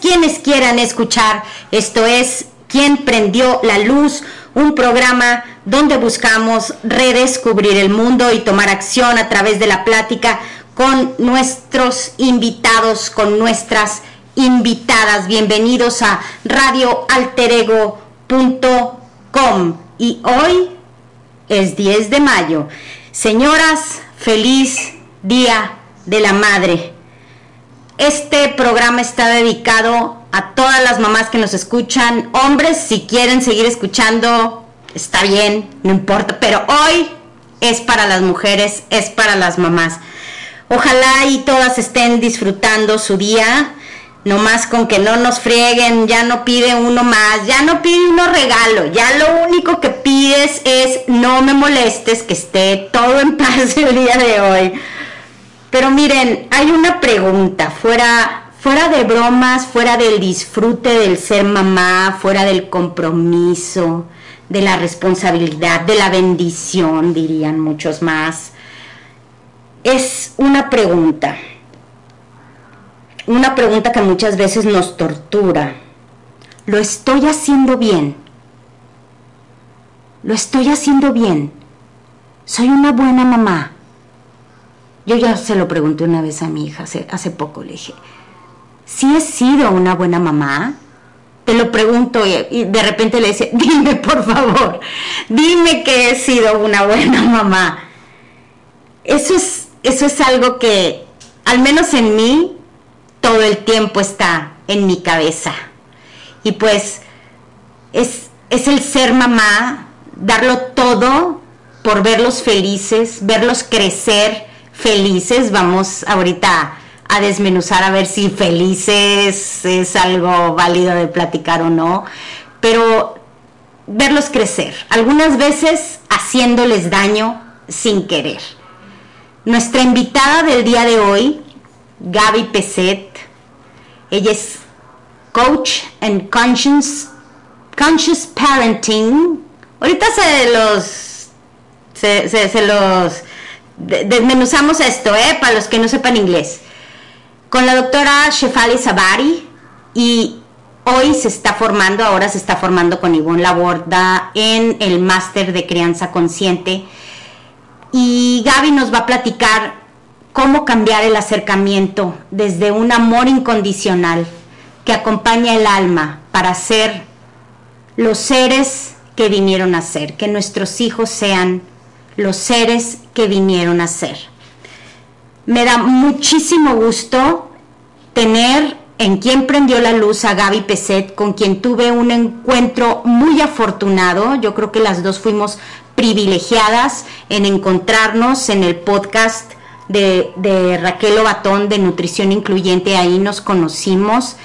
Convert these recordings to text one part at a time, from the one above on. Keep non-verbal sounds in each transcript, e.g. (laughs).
quienes quieran escuchar. Esto es ¿Quién prendió la luz? Un programa donde buscamos redescubrir el mundo y tomar acción a través de la plática con nuestros invitados, con nuestras invitadas. Bienvenidos a radioalterego.com. Y hoy es 10 de mayo. Señoras, feliz Día de la Madre. Este programa está dedicado a todas las mamás que nos escuchan. Hombres, si quieren seguir escuchando, está bien, no importa. Pero hoy es para las mujeres, es para las mamás. Ojalá y todas estén disfrutando su día. No más con que no nos frieguen, ya no pide uno más, ya no pide uno regalo, ya lo único que pides es no me molestes, que esté todo en (laughs) paz el día de hoy. Pero miren, hay una pregunta, fuera, fuera de bromas, fuera del disfrute del ser mamá, fuera del compromiso, de la responsabilidad, de la bendición, dirían muchos más. Es una pregunta, una pregunta que muchas veces nos tortura. ¿Lo estoy haciendo bien? ¿Lo estoy haciendo bien? ¿Soy una buena mamá? Yo ya se lo pregunté una vez a mi hija, hace, hace poco le dije, ¿si he sido una buena mamá? Te lo pregunto y, y de repente le dice, (laughs) dime por favor, dime que he sido una buena (laughs) mamá. Eso es, eso es algo que, al menos en mí, todo el tiempo está en mi cabeza. Y pues es, es el ser mamá, darlo todo por verlos felices, verlos crecer felices. Vamos ahorita a desmenuzar a ver si felices es algo válido de platicar o no. Pero verlos crecer, algunas veces haciéndoles daño sin querer. Nuestra invitada del día de hoy, Gaby Peset, ella es coach en conscious, conscious parenting. Ahorita se los, se, se los desmenuzamos esto, ¿eh? para los que no sepan inglés, con la doctora Shefali Sabari y hoy se está formando, ahora se está formando con Ivonne Laborda en el máster de crianza consciente y Gaby nos va a platicar cómo cambiar el acercamiento desde un amor incondicional que acompaña el alma para ser los seres que vinieron a ser, que nuestros hijos sean los seres que vinieron a ser. Me da muchísimo gusto tener en quien prendió la luz a Gaby Peset, con quien tuve un encuentro muy afortunado. Yo creo que las dos fuimos privilegiadas en encontrarnos en el podcast de, de Raquel Obatón de Nutrición Incluyente. Ahí nos conocimos.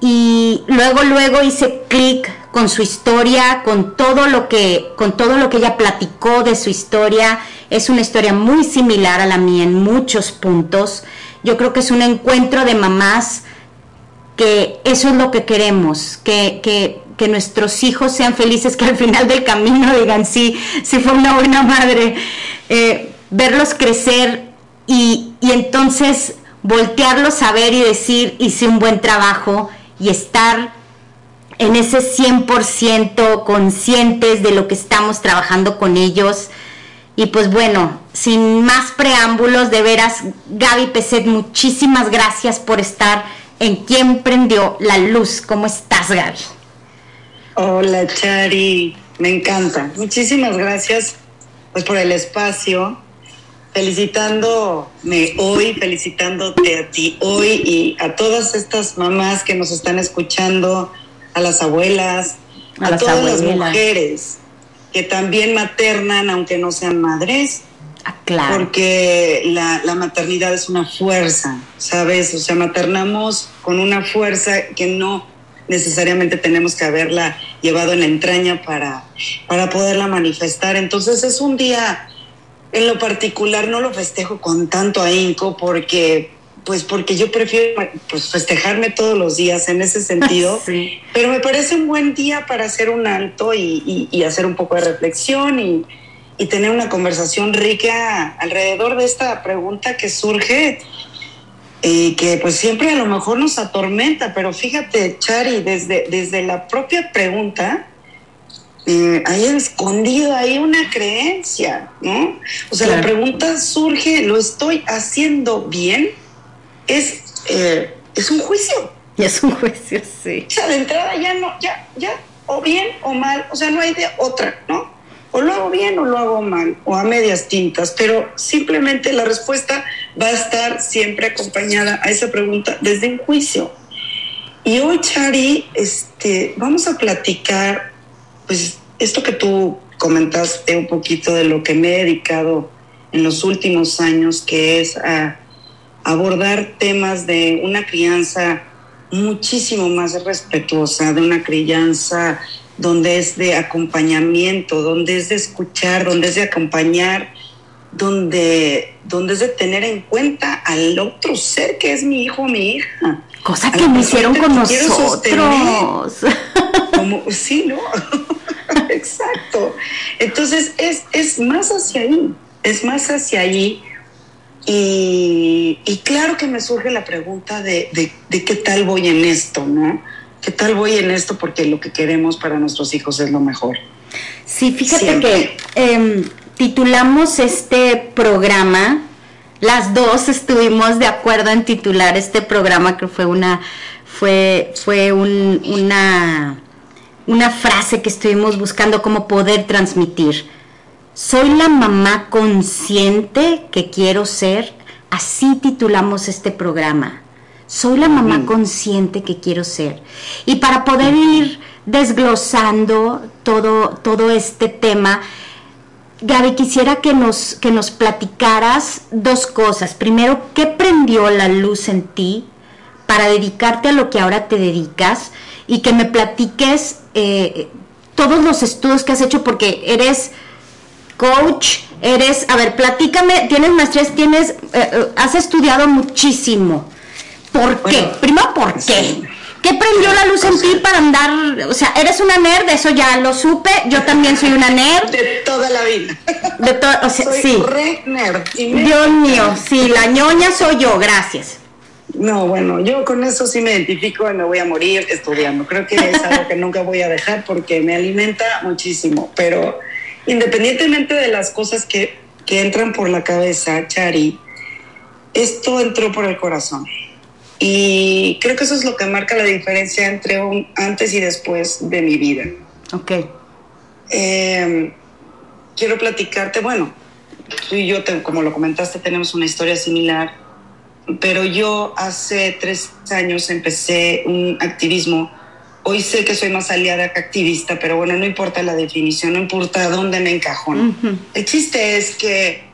Y luego, luego hice clic con su historia, con todo lo que, con todo lo que ella platicó de su historia. Es una historia muy similar a la mía en muchos puntos. Yo creo que es un encuentro de mamás que eso es lo que queremos, que, que, nuestros hijos sean felices, que al final del camino digan, sí, sí fue una buena madre, eh, verlos crecer y, y entonces voltearlos a ver y decir, hice un buen trabajo y estar en ese 100% conscientes de lo que estamos trabajando con ellos. Y pues bueno, sin más preámbulos, de veras, Gaby Peset, muchísimas gracias por estar en Quien Prendió la Luz. ¿Cómo estás, Gaby? Hola, Chari, me encanta. Muchísimas gracias pues por el espacio. Felicitándome hoy, felicitándote a ti hoy y a todas estas mamás que nos están escuchando, a las abuelas, a, A las todas las mujeres que también maternan, aunque no sean madres, Ah, claro. Porque la, la, maternidad es una fuerza, ¿sabes? O sea, maternamos con una fuerza que no necesariamente tenemos que haberla llevado en la entraña para, para poderla manifestar. Entonces es un día, en lo particular, no lo festejo con tanto ahínco porque pues porque yo prefiero pues, festejarme todos los días en ese sentido, (laughs) pero me parece un buen día para hacer un alto y, y, hacer un poco de reflexión y, y, tener una conversación rica alrededor de esta pregunta que surge y que pues siempre a lo mejor nos atormenta, pero fíjate, Chari, desde, desde la propia pregunta, eh, hay escondido ahí una creencia, ¿no? O sea, la pregunta surge, ¿lo estoy haciendo bien? Es, eh, es un juicio. Y (laughs) es un juicio, sí. O sea, de entrada ya no, ya, ya, o bien o mal, o sea, no hay de otra, ¿no? O lo hago bien o lo hago mal, o a medias tintas, pero simplemente la respuesta va a estar siempre acompañada a esa pregunta desde un juicio. Y hoy, Chari, este, vamos a platicar, pues, esto que tú comentaste un poquito de lo que me he dedicado en los últimos años, que es a abordar temas de una crianza muchísimo más respetuosa, de una crianza donde es de acompañamiento, donde es de escuchar, donde es de acompañar, donde, donde es de tener en cuenta al otro ser que es mi hijo o mi hija. Cosa que me hicieron con nosotros. Como, sí, ¿no? (laughs) Exacto. Entonces es, es más hacia ahí, es más hacia ahí y, claro que me surge la pregunta de, qué tal voy en esto, ¿no? ¿Qué tal voy en esto? Porque lo que queremos para nuestros hijos es lo mejor. Sí, fíjate que em, titulamos este programa, las dos estuvimos de acuerdo en titular este programa, que fue una, fue, fue una, una frase que estuvimos buscando cómo poder transmitir soy la mamá consciente que quiero ser. Así titulamos este programa. Soy la mamá consciente que quiero ser. Y para poder ir desglosando todo, todo este tema, Gaby, quisiera que nos, que nos platicaras dos cosas. Primero, ¿qué prendió la luz en ti para dedicarte a lo que ahora te dedicas? Y que me platiques eh, todos los estudios que has hecho, porque eres coach, eres, a ver, platícame, tienes maestrías, tienes, eh, eh, has estudiado muchísimo. ¿Por qué? Primero, ¿por qué? ¿Qué prendió la luz en ti para andar? O sea, eres una nerd, eso ya lo supe. Yo también soy una nerd. De toda la vida. De toda, o sea, soy sí. Re nerd. Dios mío, sí, la ñoña soy yo, gracias. No, bueno, yo con eso sí me identifico y me voy a morir estudiando. Creo que es algo que nunca voy a dejar porque me alimenta muchísimo. Pero independientemente de las cosas que, entran por la cabeza, Chari, esto entró por el corazón. Y creo que eso es lo que marca la diferencia entre un antes y después de mi vida. Ok. Em, quiero platicarte, bueno, tú y yo, como lo comentaste, tenemos una historia similar, pero yo hace tres años empecé un activismo Hoy sé que soy más aliada que activista, pero bueno, no importa la definición, no importa dónde me encajo. El chiste es que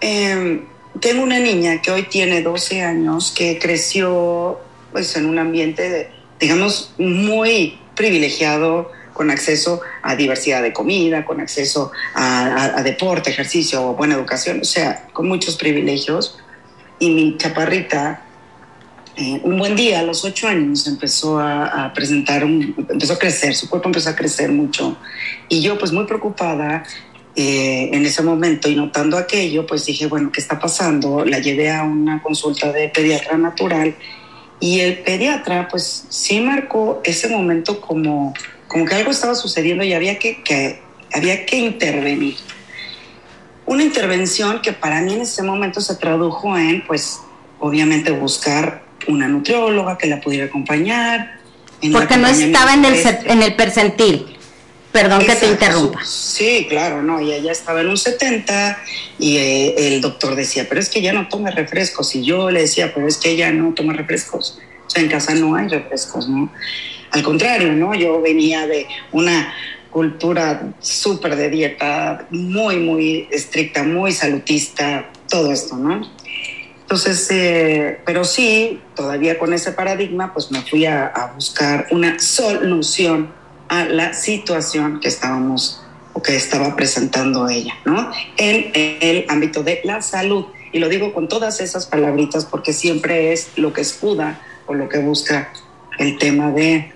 em, tengo una niña que hoy tiene 12 años, que creció pues, en un ambiente, digamos, muy privilegiado, con acceso a diversidad de comida, con acceso a deporte, ejercicio, buena educación, o sea, con muchos privilegios. Y mi chaparrita eh, un buen día, a los ocho años, empezó a, presentar, empezó a crecer, su cuerpo empezó a crecer mucho. Y yo, pues muy preocupada eh, en ese momento y notando aquello, pues dije, bueno, ¿qué está pasando? La llevé a una consulta de pediatra natural y el pediatra, pues sí marcó ese momento como, como que algo estaba sucediendo y había que, había que intervenir. Una intervención que para mí en ese momento se tradujo en, pues, obviamente buscar una nutrióloga que la pudiera acompañar. Porque no estaba en el, en el percentil. Perdón que te interrumpa. Sí, claro, no, y ella estaba en un 70 y eh, el doctor decía, pero es que ya no toma refrescos. Y yo le decía, pero es que ella no toma refrescos. O sea, en casa no hay refrescos, ¿no? Al contrario, ¿no? Yo venía de una cultura súper de dieta, muy, muy estricta, muy salutista, todo esto, ¿no? Entonces, eh, pero sí, todavía con ese paradigma, pues me fui a, buscar una solución a la situación que estábamos o que estaba presentando ella, ¿no? En, el ámbito de la salud. Y lo digo con todas esas palabritas porque siempre es lo que escuda o lo que busca el tema de,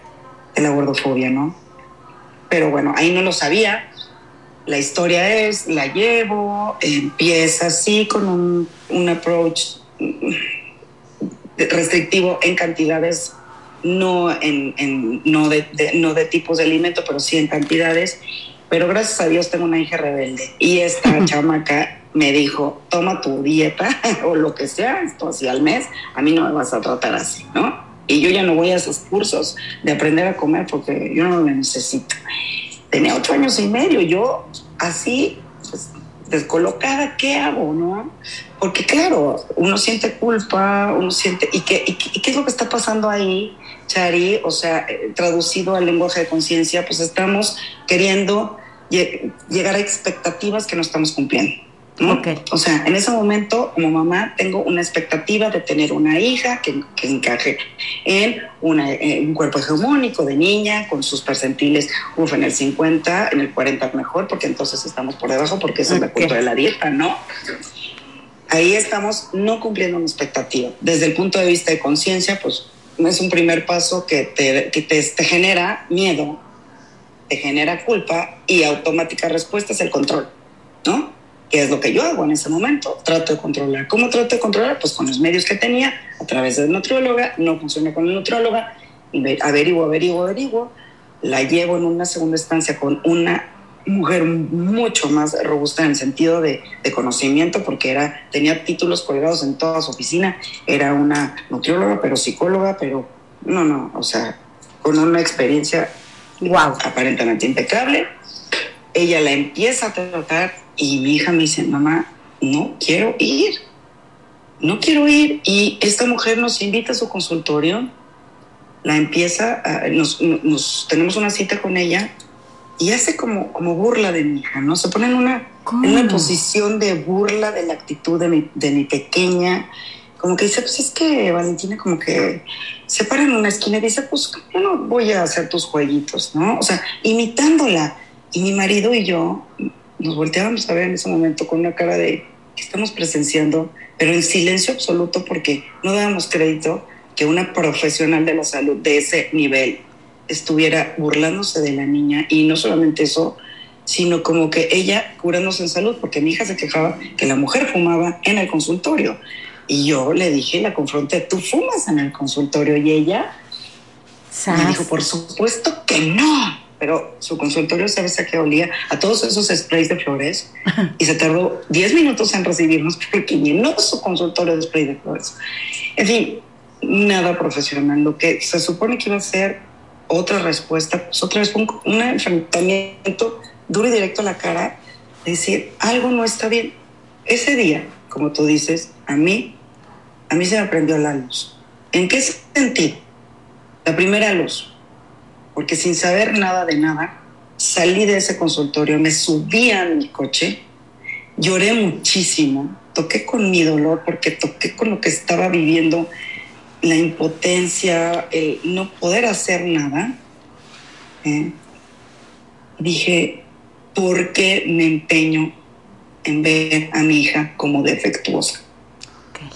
la gordofobia, ¿no? Pero bueno, ahí no lo sabía. La historia es, la llevo, empieza así con un approach restrictivo en cantidades, no, en, en no, de, de, no de tipos de alimento, pero sí en cantidades. Pero gracias a Dios tengo una hija rebelde y esta chamaca me dijo, toma tu dieta (laughs) o lo que sea, esto así al mes, a mí no me vas a tratar así, ¿no? Y yo ya no voy a esos cursos de aprender a comer porque yo no lo necesito. Tenía ocho años y medio, yo así, pues, descolocada, ¿qué hago, no? Porque claro, uno siente culpa, uno siente, ¿y qué, y, y qué es lo que está pasando ahí, Chari? O sea, eh, traducido al lenguaje de conciencia, pues estamos queriendo llegar a expectativas que no estamos cumpliendo. ¿No? Okay. O sea, en ese momento, como mamá, tengo una expectativa de tener una hija que, que encaje en, una, en, un cuerpo hegemónico de niña, con sus percentiles, uf, en el 50, en el 40 mejor, porque entonces estamos por debajo, porque eso okay. es la culpa de la dieta, ¿no? Ahí estamos no cumpliendo una expectativa. Desde el punto de vista de conciencia, pues es un primer paso que te, que te, te genera miedo, te genera culpa y automática respuesta es el control, ¿no? Que es lo que yo hago en ese momento, trato de controlar. ¿Cómo trato de controlar? Pues con los medios que tenía, a través de nutrióloga, no funciona con la nutrióloga, averiguo, averiguo, averiguo, la llevo en una segunda instancia con una mujer mucho más robusta en el sentido de, de, conocimiento, porque era, tenía títulos colgados en toda su oficina, era una nutrióloga, pero psicóloga, pero no, no, o sea, con una experiencia wow, aparentemente impecable. Ella la empieza a tratar y mi hija me dice, mamá, no quiero ir, no quiero ir. Y esta mujer nos invita a su consultorio, la empieza, a, nos, nos, tenemos una cita con ella y hace como, como burla de mi hija, ¿no? Se pone en una, en una posición de burla de la actitud de mi, de mi pequeña, como que dice, pues es que Valentina como que se para en una esquina y dice, pues yo no voy a hacer tus jueguitos, ¿no? O sea, imitándola. Y mi marido y yo nos volteábamos a ver en ese momento con una cara de que estamos presenciando, pero en silencio absoluto porque no dábamos crédito que una profesional de la salud de ese nivel estuviera burlándose de la niña. Y no solamente eso, sino como que ella curándose en salud, porque mi hija se quejaba que la mujer fumaba en el consultorio. Y yo le dije, la confronté, tú fumas en el consultorio y ella me dijo, por supuesto que no pero su consultorio, ¿sabes a qué olía? A todos esos sprays de flores. (laughs) Y se tardó 10 minutos en recibirnos porque llenó su consultorio de spray de flores. En fin, nada profesional. Lo que se supone que iba a ser otra respuesta, pues otra vez un, un enfrentamiento duro y directo a la cara, de decir, algo no está bien. Ese día, como tú dices, a mí, a mí se me prendió la luz. ¿En qué sentido? La primera luz, porque sin saber nada de nada, salí de ese consultorio, me subí a mi coche, lloré muchísimo, toqué con mi dolor porque toqué con lo que estaba viviendo, la impotencia, el no poder hacer nada. ¿eh? Dije, ¿por qué me empeño en ver a mi hija como defectuosa? Okay.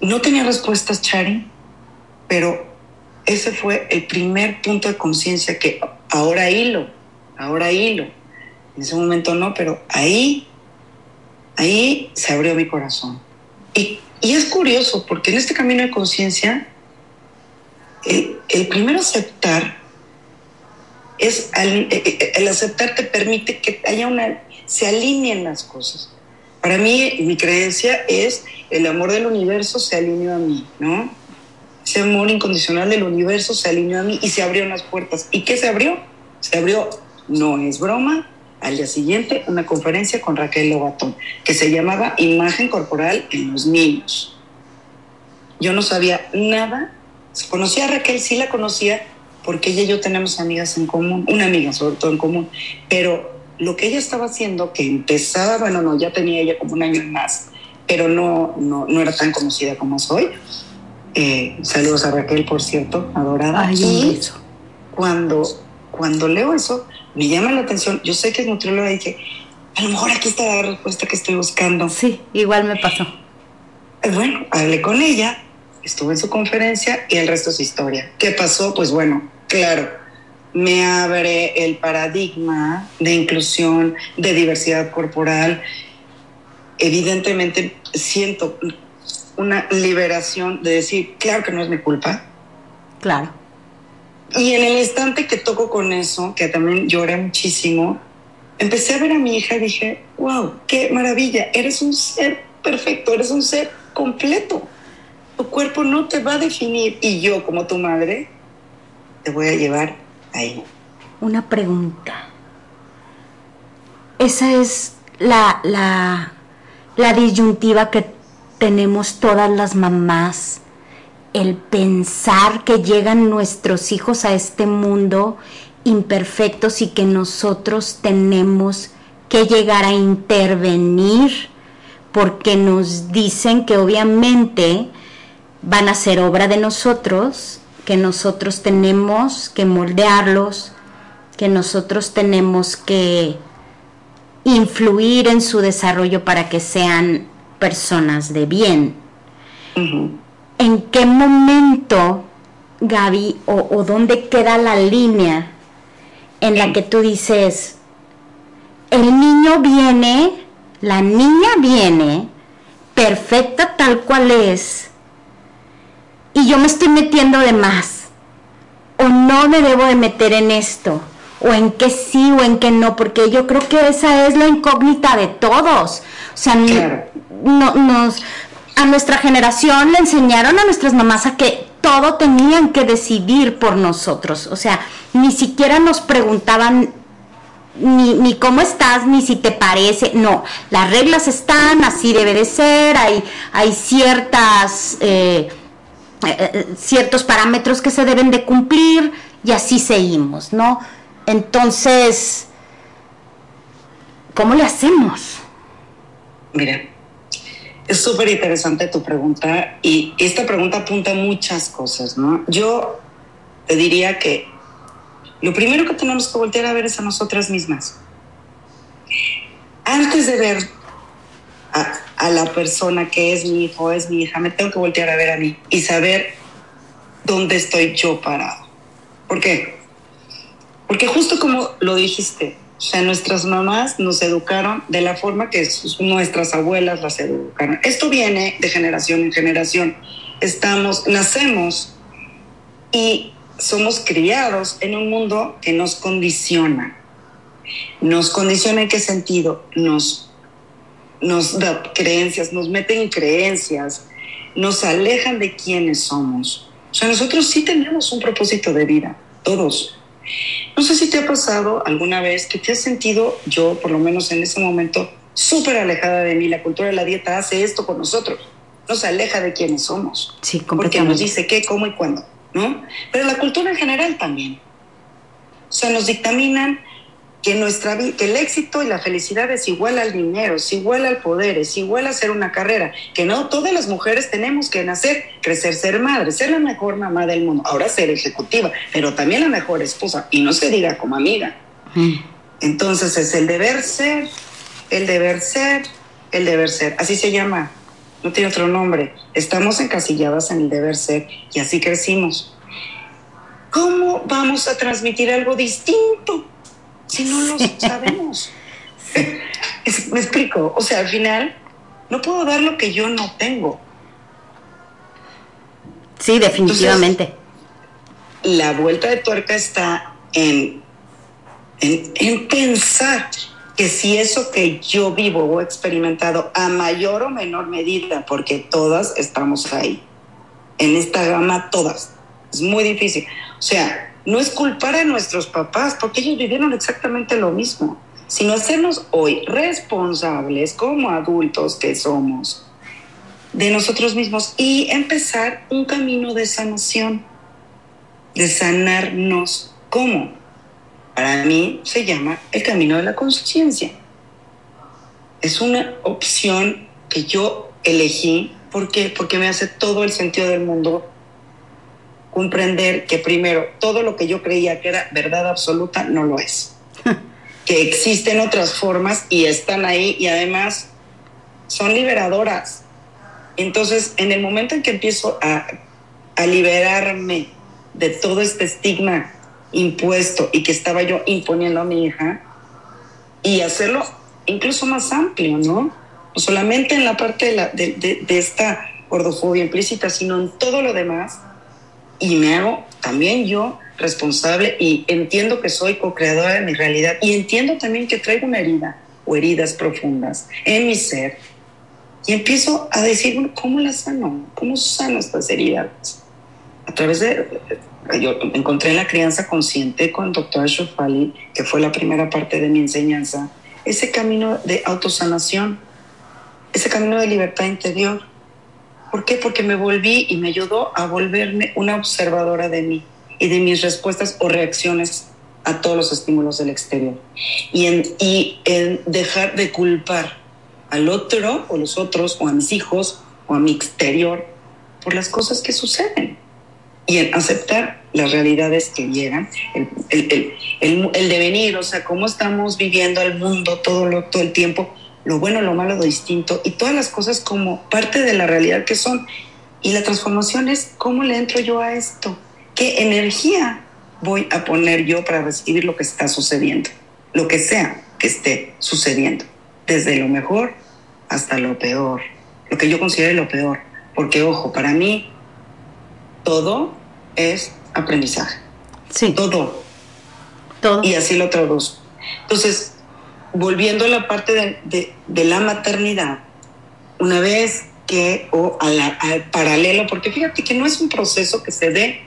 No tenía respuestas, Chari pero ese fue el primer punto de conciencia que ahora hilo, ahora hilo. En ese momento no, pero ahí, ahí se abrió mi corazón. Y, y es curioso, porque en este camino de conciencia, el, el primero aceptar es el, el aceptar te permite que haya una, se alineen las cosas. Para mí, mi creencia es el amor del universo se alineó a mí, ¿no? Ese amor incondicional del universo se alineó a mí y se abrieron las puertas. ¿Y qué se abrió? Se abrió, no es broma, al día siguiente una conferencia con Raquel Lobatón, que se llamaba Imagen Corporal en los Niños. Yo no sabía nada, conocía a Raquel, sí la conocía, porque ella y yo tenemos amigas en común, una amiga sobre todo en común, pero lo que ella estaba haciendo, que empezaba, bueno, no, ya tenía ella como un año más, pero no, no, no era tan conocida como soy. Eh, saludos a Raquel, por cierto, adorada. Ay, y. Cuando, cuando leo eso, me llama la atención. Yo sé que es nutrióloga y dije, a lo mejor aquí está la respuesta que estoy buscando. Sí, igual me pasó. Eh, bueno, hablé con ella, estuve en su conferencia y el resto es historia. ¿Qué pasó? Pues bueno, claro, me abre el paradigma de inclusión, de diversidad corporal. Evidentemente siento una liberación de decir, claro que no es mi culpa. Claro. Y en el instante que toco con eso, que también lloré muchísimo, empecé a ver a mi hija y dije, wow, qué maravilla, eres un ser perfecto, eres un ser completo. Tu cuerpo no te va a definir y yo como tu madre te voy a llevar ahí. Una pregunta. Esa es la, la, la disyuntiva que tenemos todas las mamás. El pensar que llegan nuestros hijos a este mundo imperfectos y que nosotros tenemos que llegar a intervenir porque nos dicen que obviamente van a ser obra de nosotros, que nosotros tenemos que moldearlos, que nosotros tenemos que influir en su desarrollo para que sean personas de bien. ¿En qué momento, Gaby, o, o dónde queda la línea en la que tú dices, el niño viene, la niña viene, perfecta tal cual es, y yo me estoy metiendo de más, o no me debo de meter en esto, o en que sí o en que no, porque yo creo que esa es la incógnita de todos. O sea, no, nos, a nuestra generación le enseñaron a nuestras mamás a que todo tenían que decidir por nosotros. O sea, ni siquiera nos preguntaban ni, ni, cómo estás, ni si te parece. No, las reglas están, así debe de ser, hay, hay ciertas, eh, eh, ciertos parámetros que se deben de cumplir y así seguimos, ¿no? Entonces, ¿cómo le hacemos? Mira, es súper interesante tu pregunta y esta pregunta apunta a muchas cosas, ¿no? Yo te diría que lo primero que tenemos que voltear a ver es a nosotras mismas. Antes de ver a, a la persona que es mi hijo, es mi hija, me tengo que voltear a ver a mí y saber dónde estoy yo parado. ¿Por qué? Porque justo como lo dijiste, o sea, nuestras mamás nos educaron de la forma que sus, nuestras abuelas las educaron. Esto viene de generación en generación. Estamos, nacemos y somos criados en un mundo que nos condiciona. Nos condiciona en qué sentido? Nos, nos da creencias, nos meten creencias, nos alejan de quienes somos. O sea, nosotros sí tenemos un propósito de vida, todos. No sé si te ha pasado alguna vez que te has sentido, yo por lo menos en ese momento, súper alejada de mí. La cultura de la dieta hace esto con nosotros. Nos aleja de quienes somos. Sí, Porque nos dice qué, cómo y cuándo, ¿no? Pero la cultura en general también. O sea, nos dictaminan que, nuestra, que el éxito y la felicidad es igual al dinero, es igual al poder, es igual a hacer una carrera, que no, todas las mujeres tenemos que nacer, crecer, ser madre, ser la mejor mamá del mundo, ahora ser ejecutiva, pero también la mejor esposa, y no se diga como amiga. Entonces es el deber ser, el deber ser, el deber ser, así se llama, no tiene otro nombre, estamos encasilladas en el deber ser y así crecimos. ¿Cómo vamos a transmitir algo distinto? Si no lo sabemos? (laughs) me explico, o sea, al final no puedo dar lo que yo no tengo. Sí, definitivamente. la vuelta de tuerca está en, en, en pensar que si eso que yo vivo o he experimentado a mayor o menor medida, porque todas estamos ahí, en esta gama todas, es muy difícil. O sea, no es culpar a nuestros papás, porque ellos vivieron exactamente lo mismo, sino hacernos hoy responsables como adultos que somos de nosotros mismos y empezar un camino de sanación. de sanarnos. ¿Cómo? Para mí se llama el camino de la conciencia. Es una opción que yo elegí. ¿Por? Porque me hace todo el sentido del mundo comprender que primero, todo lo que yo creía que era verdad absoluta no lo es. (laughs) que existen otras formas y están ahí y además son liberadoras. Entonces, en el momento en que empiezo a, a liberarme de todo este estigma impuesto y que estaba yo imponiendo a mi hija y hacerlo incluso más amplio, ¿no? No solamente en la parte de, la, de, de, de esta gordofobia implícita, sino en todo lo demás. Y me hago también yo responsable y entiendo que soy co-creadora de mi realidad y entiendo también que traigo una herida o heridas profundas en mi ser. Y empiezo a decir, ¿cómo las sano? ¿Cómo sano estas heridas? A través de yo encontré en la crianza consciente con el doctor Shofali, que fue la primera parte de mi enseñanza, ese camino de autosanación, ese camino de libertad interior. ¿Por qué? Porque me volví y me ayudó a volverme una observadora de mí y de mis respuestas o reacciones a todos los estímulos del exterior. Y en, y en dejar de culpar al otro o los otros o a mis hijos o a mi exterior por las cosas que suceden y en aceptar las realidades que llegan, el, el, el, el, devenir, o sea, cómo estamos viviendo el mundo todo, lo, todo el tiempo, lo bueno, lo malo, lo distinto, y todas las cosas como parte de la realidad que son. Y la transformación es cómo le entro yo a esto, qué energía voy a poner yo para recibir lo que está sucediendo, lo que sea que esté sucediendo, desde lo mejor hasta lo peor, lo que yo considere lo peor, porque ojo, para mí todo es aprendizaje. Sí. Todo. Todo. Y así lo traduzco. Entonces, volviendo a la parte de, de, de la maternidad, una vez que, o a la, al paralelo, porque fíjate que no es un proceso que se dé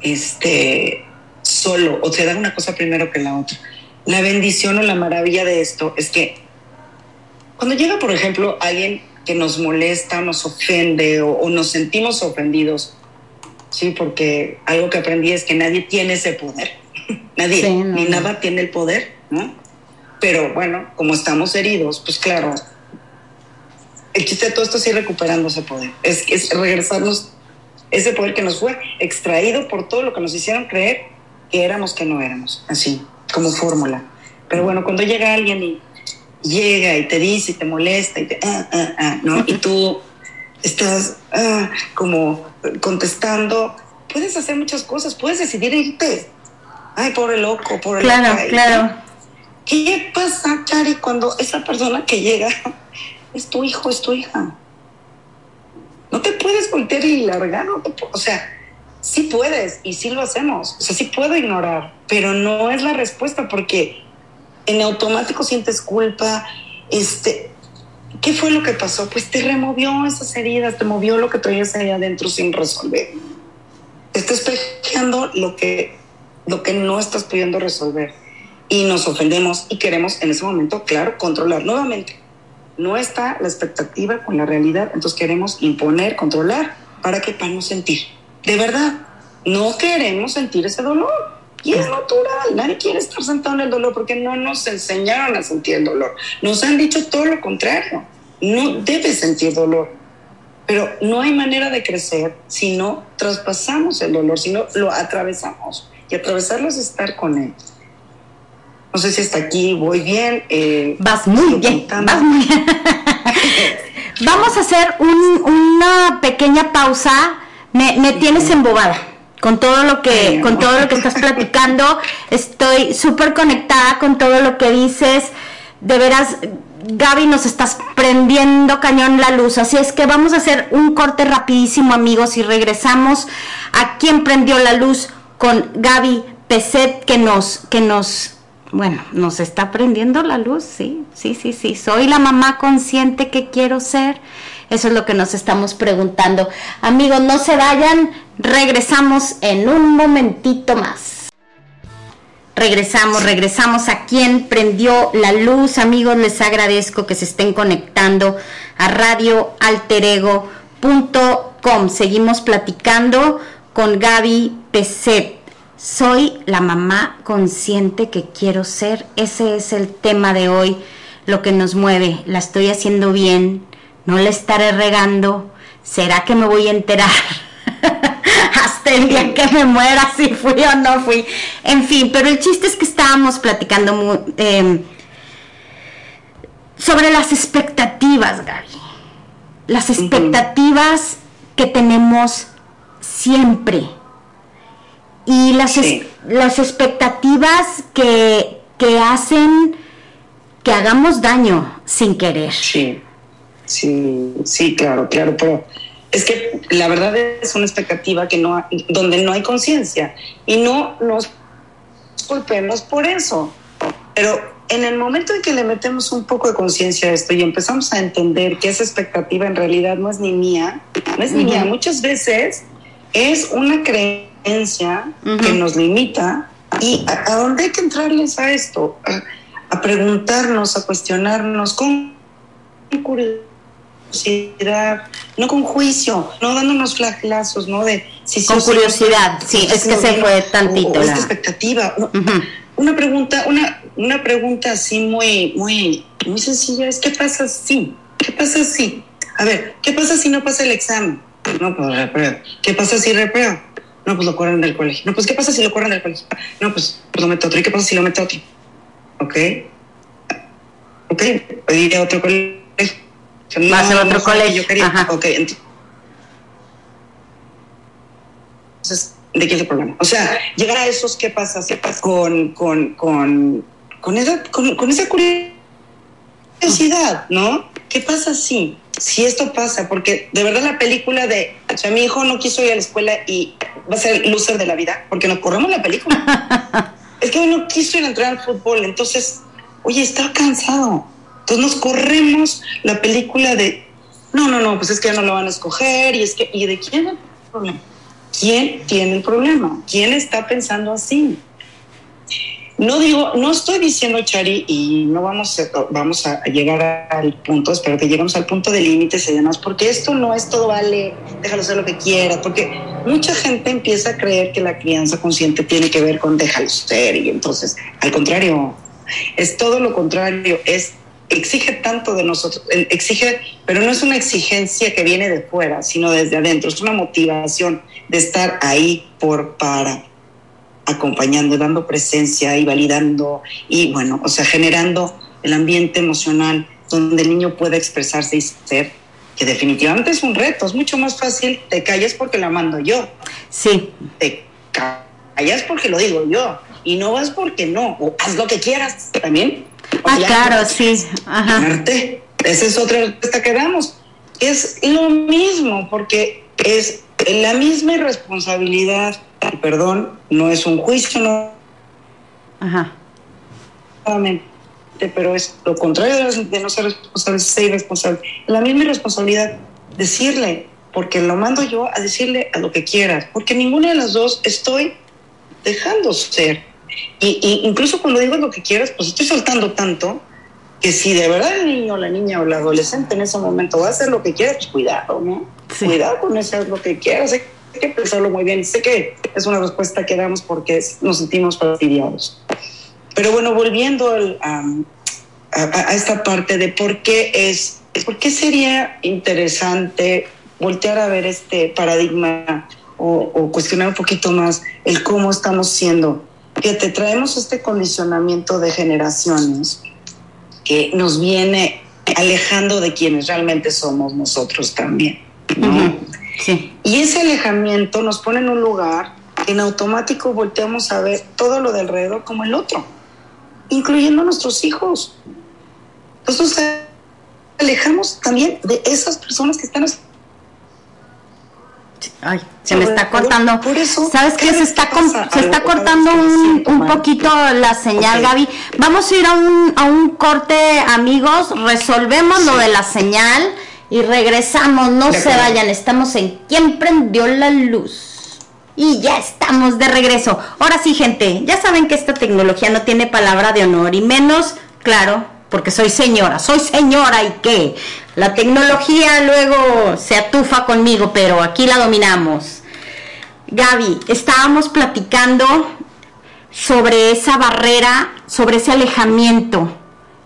este, solo, o se da una cosa primero que la otra. La bendición o la maravilla de esto es que cuando llega, por ejemplo, alguien que nos molesta, nos ofende o, o, nos sentimos ofendidos, sí, porque algo que aprendí es que nadie tiene ese poder, (laughs) nadie, sí, no, ni no. nada tiene el poder, ¿no? Pero bueno, como estamos heridos, pues claro, el chiste de todo esto es ir recuperando ese poder, es, es regresarnos ese poder que nos fue extraído por todo lo que nos hicieron creer que éramos que no éramos, así, como fórmula. Pero bueno, cuando llega alguien y llega y te dice y te molesta y te, ah, ah, ah, ¿no? Y tú estás ah, como contestando, puedes hacer muchas cosas, puedes decidir irte. Ay, pobre loco, pobre Claro, loca. claro. ¿Qué pasa, Chari, cuando esa persona que llega es tu hijo, es tu hija? No te puedes voltear y largar, o sea, sí puedes y sí lo hacemos, o sea, sí puedo ignorar, pero no es la respuesta porque en automático sientes culpa, este, ¿qué fue lo que pasó? Pues te removió esas heridas, te movió lo que traías ahí adentro sin resolver. Te está espejeando lo que, lo que no estás pudiendo resolver. Y nos ofendemos y queremos en ese momento, claro, controlar nuevamente. No está la expectativa con la realidad, entonces queremos imponer, controlar, ¿para qué? Para no sentir. De verdad, no queremos sentir ese dolor. Y es natural, nadie quiere estar sentado en el dolor porque no nos enseñaron a sentir el dolor. Nos han dicho todo lo contrario. No debes sentir dolor. Pero no hay manera de crecer si no traspasamos el dolor, si no lo atravesamos. Y atravesarlo es estar con él. No sé si hasta aquí voy bien. Eh, vas muy bien. Vas muy bien. (laughs) Vamos a hacer un, una pequeña pausa. Me, me tienes embobada con todo lo que con todo lo que estás platicando estoy súper conectada con todo lo que dices de veras Gaby nos estás prendiendo cañón la luz así es que vamos a hacer un corte rapidísimo amigos y regresamos a quien prendió la luz con Gaby Peset que nos que nos bueno nos está prendiendo la luz sí sí sí sí soy la mamá consciente que quiero ser eso es lo que nos estamos preguntando. Amigos, no se vayan, regresamos en un momentito más. Regresamos, regresamos a quien prendió la luz. Amigos, les agradezco que se estén conectando a radioalterego.com. Seguimos platicando con Gaby Peset. Soy la mamá consciente que quiero ser. Ese es el tema de hoy, lo que nos mueve. La estoy haciendo bien, no la estaré regando. ¿Será que me voy a enterar? (laughs) Hasta el día que me muera si fui o no fui. En fin, pero el chiste es que estábamos platicando em, sobre las expectativas, Gaby. Las expectativas que tenemos siempre. Y las, las expectativas que, que hacen que hagamos daño sin querer. Sí, sí, sí, claro, claro, pero es que la verdad es una expectativa que no donde no hay conciencia y no nos culpemos por eso. Pero en el momento en que le metemos un poco de conciencia a esto y empezamos a entender que esa expectativa en realidad no es ni mía, no es ni mía, muchas veces es una creencia que nos limita y a, dónde hay que entrarles a esto, a, preguntarnos, a cuestionarnos con curiosidad no con juicio, no dándonos flagelazos, ¿no? De si con curiosidad, sí, es que se fue tantito. expectativa. Una pregunta, una, una pregunta así muy, muy, muy sencilla es ¿qué pasa si? ¿Qué pasa si? A ver, ¿qué pasa si no pasa el examen? No, pues reprueba. ¿Qué pasa si reprueba? No, pues lo corren del colegio. No, pues ¿qué pasa si lo corren del colegio? No, pues, pues lo meto otro. ¿Y qué pasa si lo meto otro? Ok. Ok, pediré a otro colegio a ser otro colegio. Ajá. Ok, entonces, ¿de qué es el problema? O sea, llegar a esos, ¿qué pasa? ¿Qué pasa con, con, con, con, esa, con, esa curiosidad, ¿no? ¿Qué pasa si, si esto pasa? Porque de verdad la película de, o sea, mi hijo no quiso ir a la escuela y va a ser loser de la vida, porque nos corremos la película. (laughs) es que no quiso ir a entrar al fútbol, entonces, oye, está cansado entonces nos corremos la película de, no, no, no, pues es que ya no lo van a escoger y es que, ¿y de quién es el problema? ¿Quién tiene el problema? ¿Quién está pensando así? No digo, no estoy diciendo, Chari, y no vamos a, llegar al punto, espero que lleguemos al punto de límites y demás, porque esto no es todo vale, déjalo hacer lo que quiera, porque mucha gente empieza a creer que la crianza consciente tiene que ver con déjalo ser, y entonces, al contrario, es todo lo contrario, es exige tanto de nosotros, exige, pero no es una exigencia que viene de fuera, sino desde adentro, es una motivación de estar ahí por, para, acompañando, dando presencia y validando y bueno, o sea, generando el ambiente emocional donde el niño pueda expresarse y ser, que definitivamente es un reto, es mucho más fácil, te callas porque la mando yo. Sí. Te callas porque lo digo yo y no vas porque no, o haz lo que quieras también Ah, claro, sí. Ajá. Esa es otra respuesta que damos. Es lo mismo, porque es la misma irresponsabilidad. Perdón, no es un juicio, no. Ajá. Pero es lo contrario de no ser responsable, es ser irresponsable. La misma irresponsabilidad, decirle, porque lo mando yo a decirle a lo que quieras, porque ninguna de las dos estoy dejando ser. Y, incluso cuando digo lo que quieras, pues estoy soltando tanto que si de verdad el niño, la niña o la adolescente en ese momento va a hacer lo que quiera, pues cuidado, ¿no? Cuidado con hacer lo que quieras. Hay que pensarlo muy bien. Sé que es una respuesta que damos porque nos sentimos fastidiados. Pero bueno, volviendo a, esta parte de por qué es, por qué sería interesante voltear a ver este paradigma o, o cuestionar un poquito más el cómo estamos siendo que te traemos este condicionamiento de generaciones que nos viene alejando de quienes realmente somos nosotros también. Y ese alejamiento nos pone en un lugar que en automático volteamos a ver todo lo de alrededor como el otro, incluyendo a nuestros hijos. Entonces alejamos también de esas personas que están Ay, se me está cortando. ¿Sabes qué? Se está, se está cortando un, un poquito la señal, Gaby. Vamos a ir a un, a un corte, amigos. Resolvemos lo de la señal y regresamos. No se vayan. Estamos en ¿Quién prendió la luz? Y ya estamos de regreso. Ahora sí, gente, ya saben que esta tecnología no tiene palabra de honor y menos, claro, porque soy señora, soy señora y qué. La tecnología luego se atufa conmigo, pero aquí la dominamos. Gaby, estábamos platicando sobre esa barrera, sobre ese alejamiento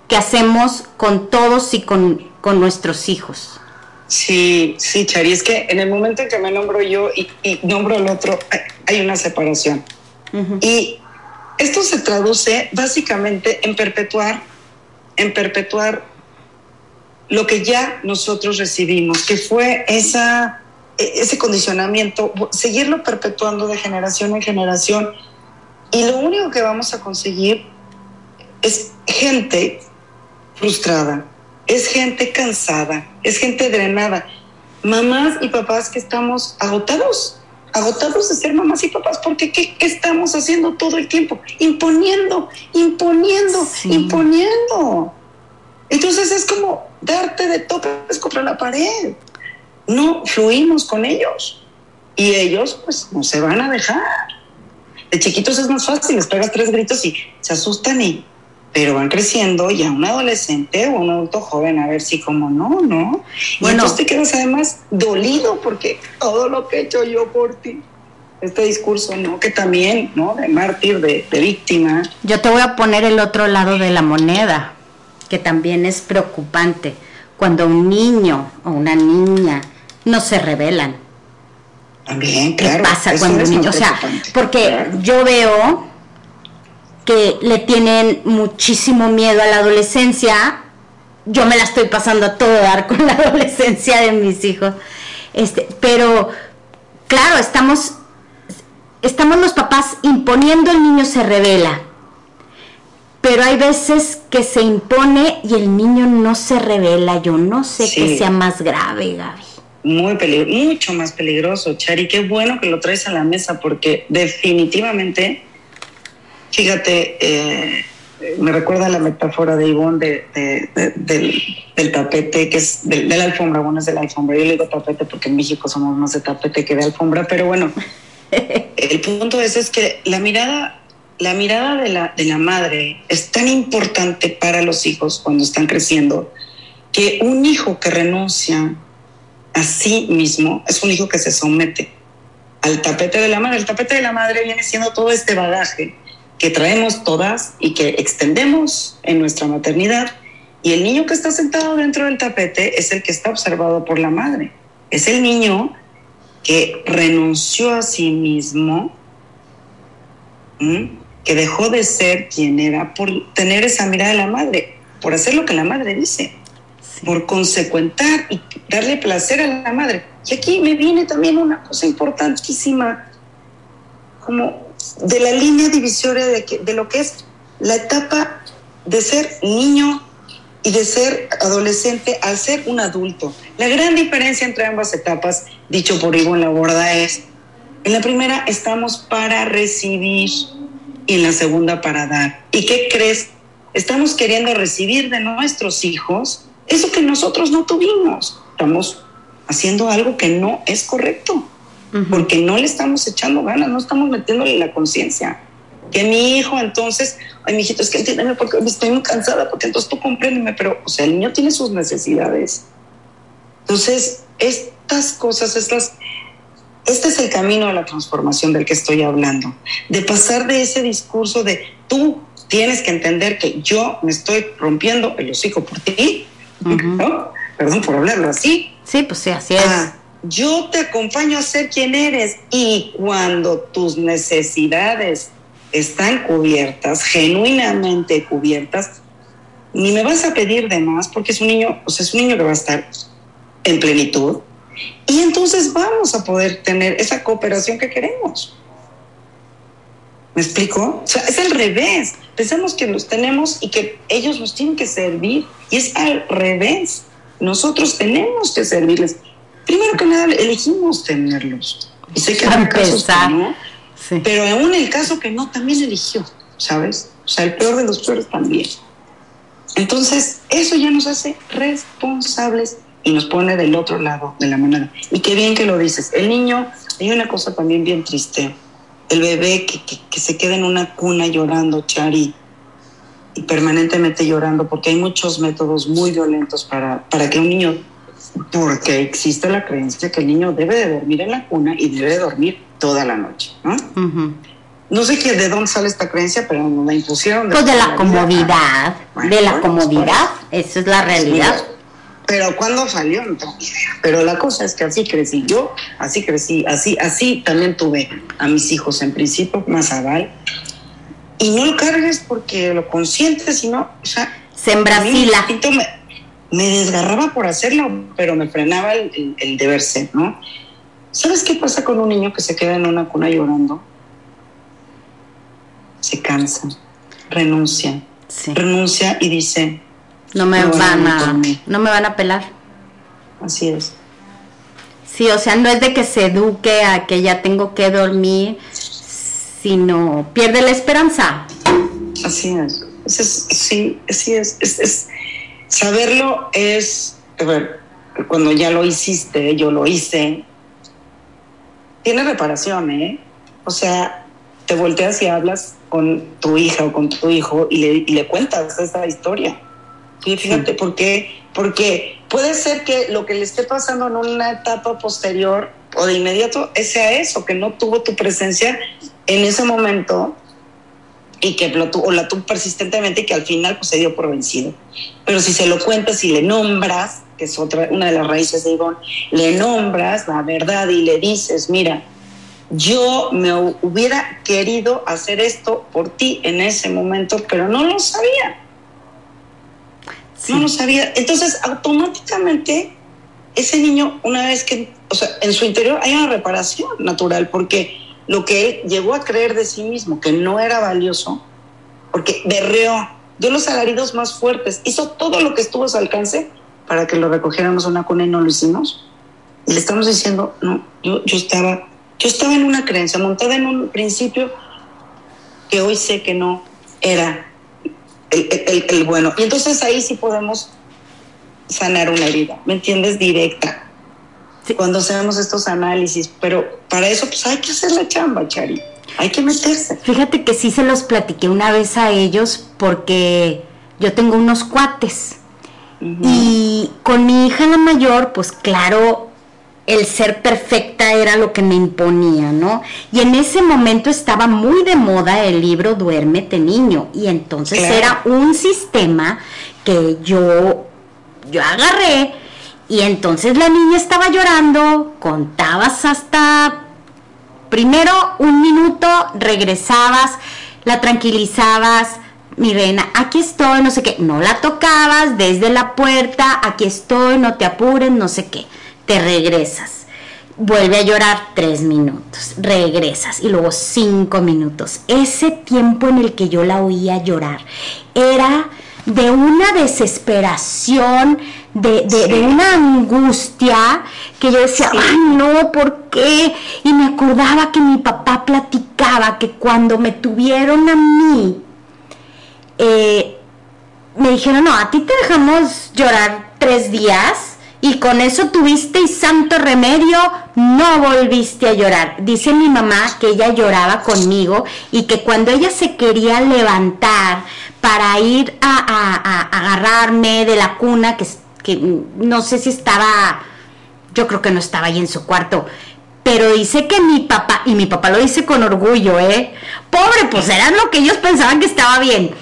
que hacemos con todos y con, nuestros hijos. Sí, sí, Chari, es que en el momento en que me nombro yo y, nombro al otro, hay una separación. Y esto se traduce básicamente en perpetuar, en perpetuar lo que ya nosotros recibimos, que fue esa, e, ese condicionamiento, seguirlo perpetuando de generación en generación. Y lo único que vamos a conseguir es gente frustrada, es gente cansada, es gente drenada, mamás y papás que estamos agotados, agotados de ser mamás y papás, porque ¿qué, estamos haciendo todo el tiempo? Imponiendo, imponiendo, imponiendo. Entonces es como darte de topes contra la pared. No fluimos con ellos. Y ellos, pues, no se van a dejar. De chiquitos es más fácil, les pegas tres gritos y se asustan y pero van creciendo ya un adolescente o un adulto joven, a ver si como no, ¿no? Y bueno, entonces te quedas además dolido porque todo lo que he hecho yo por ti, este discurso, ¿no? Que también, ¿no? De mártir, de, de víctima. Yo te voy a poner el otro lado de la moneda, que también es preocupante, cuando un niño o una niña no se rebelan. También, claro. ¿Qué pasa cuando un niño? O sea, porque yo veo que le tienen muchísimo miedo a la adolescencia. Yo me la estoy pasando a todo dar con la (laughs) adolescencia de mis hijos. Este, pero claro, estamos estamos los papás imponiendo el niño se revela. Pero hay veces que se impone y el niño no se revela. Yo no sé qué sea más grave, Gaby. Muy peligroso, mucho más peligroso, Chari. Qué bueno que lo traes a la mesa porque definitivamente Fíjate, eh, me recuerda la metáfora de Ivonne del, tapete, que es de, la alfombra, bueno, es de la alfombra. Yo le digo tapete porque en México somos más de tapete que de alfombra, pero bueno, (laughs) el punto es, es que la mirada, la mirada de la, de la madre es tan importante para los hijos cuando están creciendo que un hijo que renuncia a sí mismo es un hijo que se somete al tapete de la madre. El tapete de la madre viene siendo todo este bagaje que traemos todas y que extendemos en nuestra maternidad. Y el niño que está sentado dentro del tapete es el que está observado por la madre. Es el niño que renunció a sí mismo, que dejó de ser quien era por tener esa mirada de la madre, por hacer lo que la madre dice, por consecuentar y darle placer a la madre. Y aquí me viene también una cosa importantísima, como de la línea divisoria de, de lo que es la etapa de ser niño y de ser adolescente al ser un adulto. La gran diferencia entre ambas etapas, dicho por Ivo en la borda, es, en la primera estamos para recibir y en la segunda para dar. ¿Y qué crees? Estamos queriendo recibir de nuestros hijos eso que nosotros no tuvimos. Estamos haciendo algo que no es correcto porque no le estamos echando ganas, no estamos metiéndole la conciencia. Que mi hijo entonces, ay, mi hijito, es que entiéndeme porque estoy muy cansada, porque entonces tú compréndeme, pero, o sea, el niño tiene sus necesidades. Entonces, estas cosas, estas, este es el camino de la transformación del que estoy hablando, de pasar de ese discurso de tú tienes que entender que yo me estoy rompiendo el hocico por ti, ¿no? Perdón por hablarlo así. Sí, pues sí, así es. Ah, yo te acompaño a ser quien eres y cuando tus necesidades están cubiertas, genuinamente cubiertas, ni me vas a pedir de más porque es un niño, o sea, es un niño que va a estar en plenitud y entonces vamos a poder tener esa cooperación que queremos. ¿Me explico? O sea, es al revés. Pensamos que los tenemos y que ellos nos tienen que servir y es al revés. Nosotros tenemos que servirles primero que nada elegimos tenerlos. Y sé que casos que no, pero aún el caso que no también eligió, ¿sabes? O sea, el peor de los peores también. Entonces, eso ya nos hace responsables y nos pone del otro lado de la moneda. Y qué bien que lo dices. El niño, hay una cosa también bien triste. El bebé que, que se queda en una cuna llorando, Chari, y permanentemente llorando, porque hay muchos métodos muy violentos para, para que un niño porque existe la creencia que el niño debe de dormir en la cuna y debe de dormir toda la noche, ¿no? No sé qué, de dónde sale esta creencia, pero nos la impusieron. Pues de la, comodidad, de la comodidad, eso es la realidad. pero cuando salió, no tengo idea. Pero la cosa es que así crecí yo, así crecí, así, así también tuve a mis hijos en principio, más aval. Y no lo cargues porque lo consientes, sino, o sea, se embrasila. Me, me, desgarraba por hacerlo, pero me frenaba el, el deber ser, ¿no? ¿Sabes qué pasa con un niño que se queda en una cuna llorando? se cansa, renuncia, renuncia y dice, no me van a, no me van a pelar. Así es. Sí, o sea, no es de que se eduque a que ya tengo que dormir, sino pierde la esperanza. Así es. sí, así es. es. Saberlo es, ver, cuando ya lo hiciste, yo lo hice, tiene reparación, ¿eh? O sea, te volteas y hablas con tu hija o con tu hijo y le, y le cuentas esa historia. Y fíjate, ¿por qué? Porque puede ser que lo que le esté pasando en una etapa posterior o de inmediato sea eso, que no tuvo tu presencia en ese momento y que lo o la tuvo persistentemente y que al final pues, se dio por vencido. Pero si se lo cuentas y le nombras, que es otra, una de las raíces de Ivonne, le nombras la verdad y le dices, mira, yo me hubiera querido hacer esto por ti en ese momento, pero no lo sabía. No lo sabía. Entonces, automáticamente, ese niño, una vez que, o sea, en su interior hay una reparación natural, porque lo que llegó a creer de sí mismo, que no era valioso, porque berreó, dio los alaridos más fuertes, hizo todo lo que estuvo a su alcance para que lo recogiéramos a una cuna y no lo hicimos. Y le estamos diciendo, no, yo, yo estaba yo estaba en una creencia, montada en un principio que hoy sé que no era el, bueno. Y entonces ahí sí podemos sanar una herida, ¿me entiendes? Directa. Cuando hacemos estos análisis, pero para eso pues hay que hacer la chamba, Chari. Hay que meterse. Fíjate que sí se los platiqué una vez a ellos porque yo tengo unos cuates. Y con mi hija la mayor, pues claro, el ser perfecta era lo que me imponía, ¿no? Y en ese momento estaba muy de moda el libro Duérmete niño y entonces era un sistema que yo yo agarré y entonces la niña estaba llorando, contabas hasta primero un minuto, regresabas, la tranquilizabas, mi reina, aquí estoy, no sé qué, no la tocabas desde la puerta, aquí estoy, no te apures, no sé qué te regresas. Vuelve a llorar tres minutos, regresas y luego cinco minutos. Ese tiempo en el que yo la oía llorar era de una desesperación, de, de, una angustia que yo decía, ay no, ¿por qué? Y me acordaba que mi papá platicaba que cuando me tuvieron a mí, eh, me dijeron, no, a ti te dejamos llorar tres días y con eso tuviste y santo remedio, no volviste a llorar. Dice mi mamá que ella lloraba conmigo y que cuando ella se quería levantar para ir a, agarrarme de la cuna, que, no sé si estaba, yo creo que no estaba ahí en su cuarto, pero dice que mi papá, y mi papá lo dice con orgullo, ¿eh? Pobre, pues era lo que ellos pensaban que estaba bien.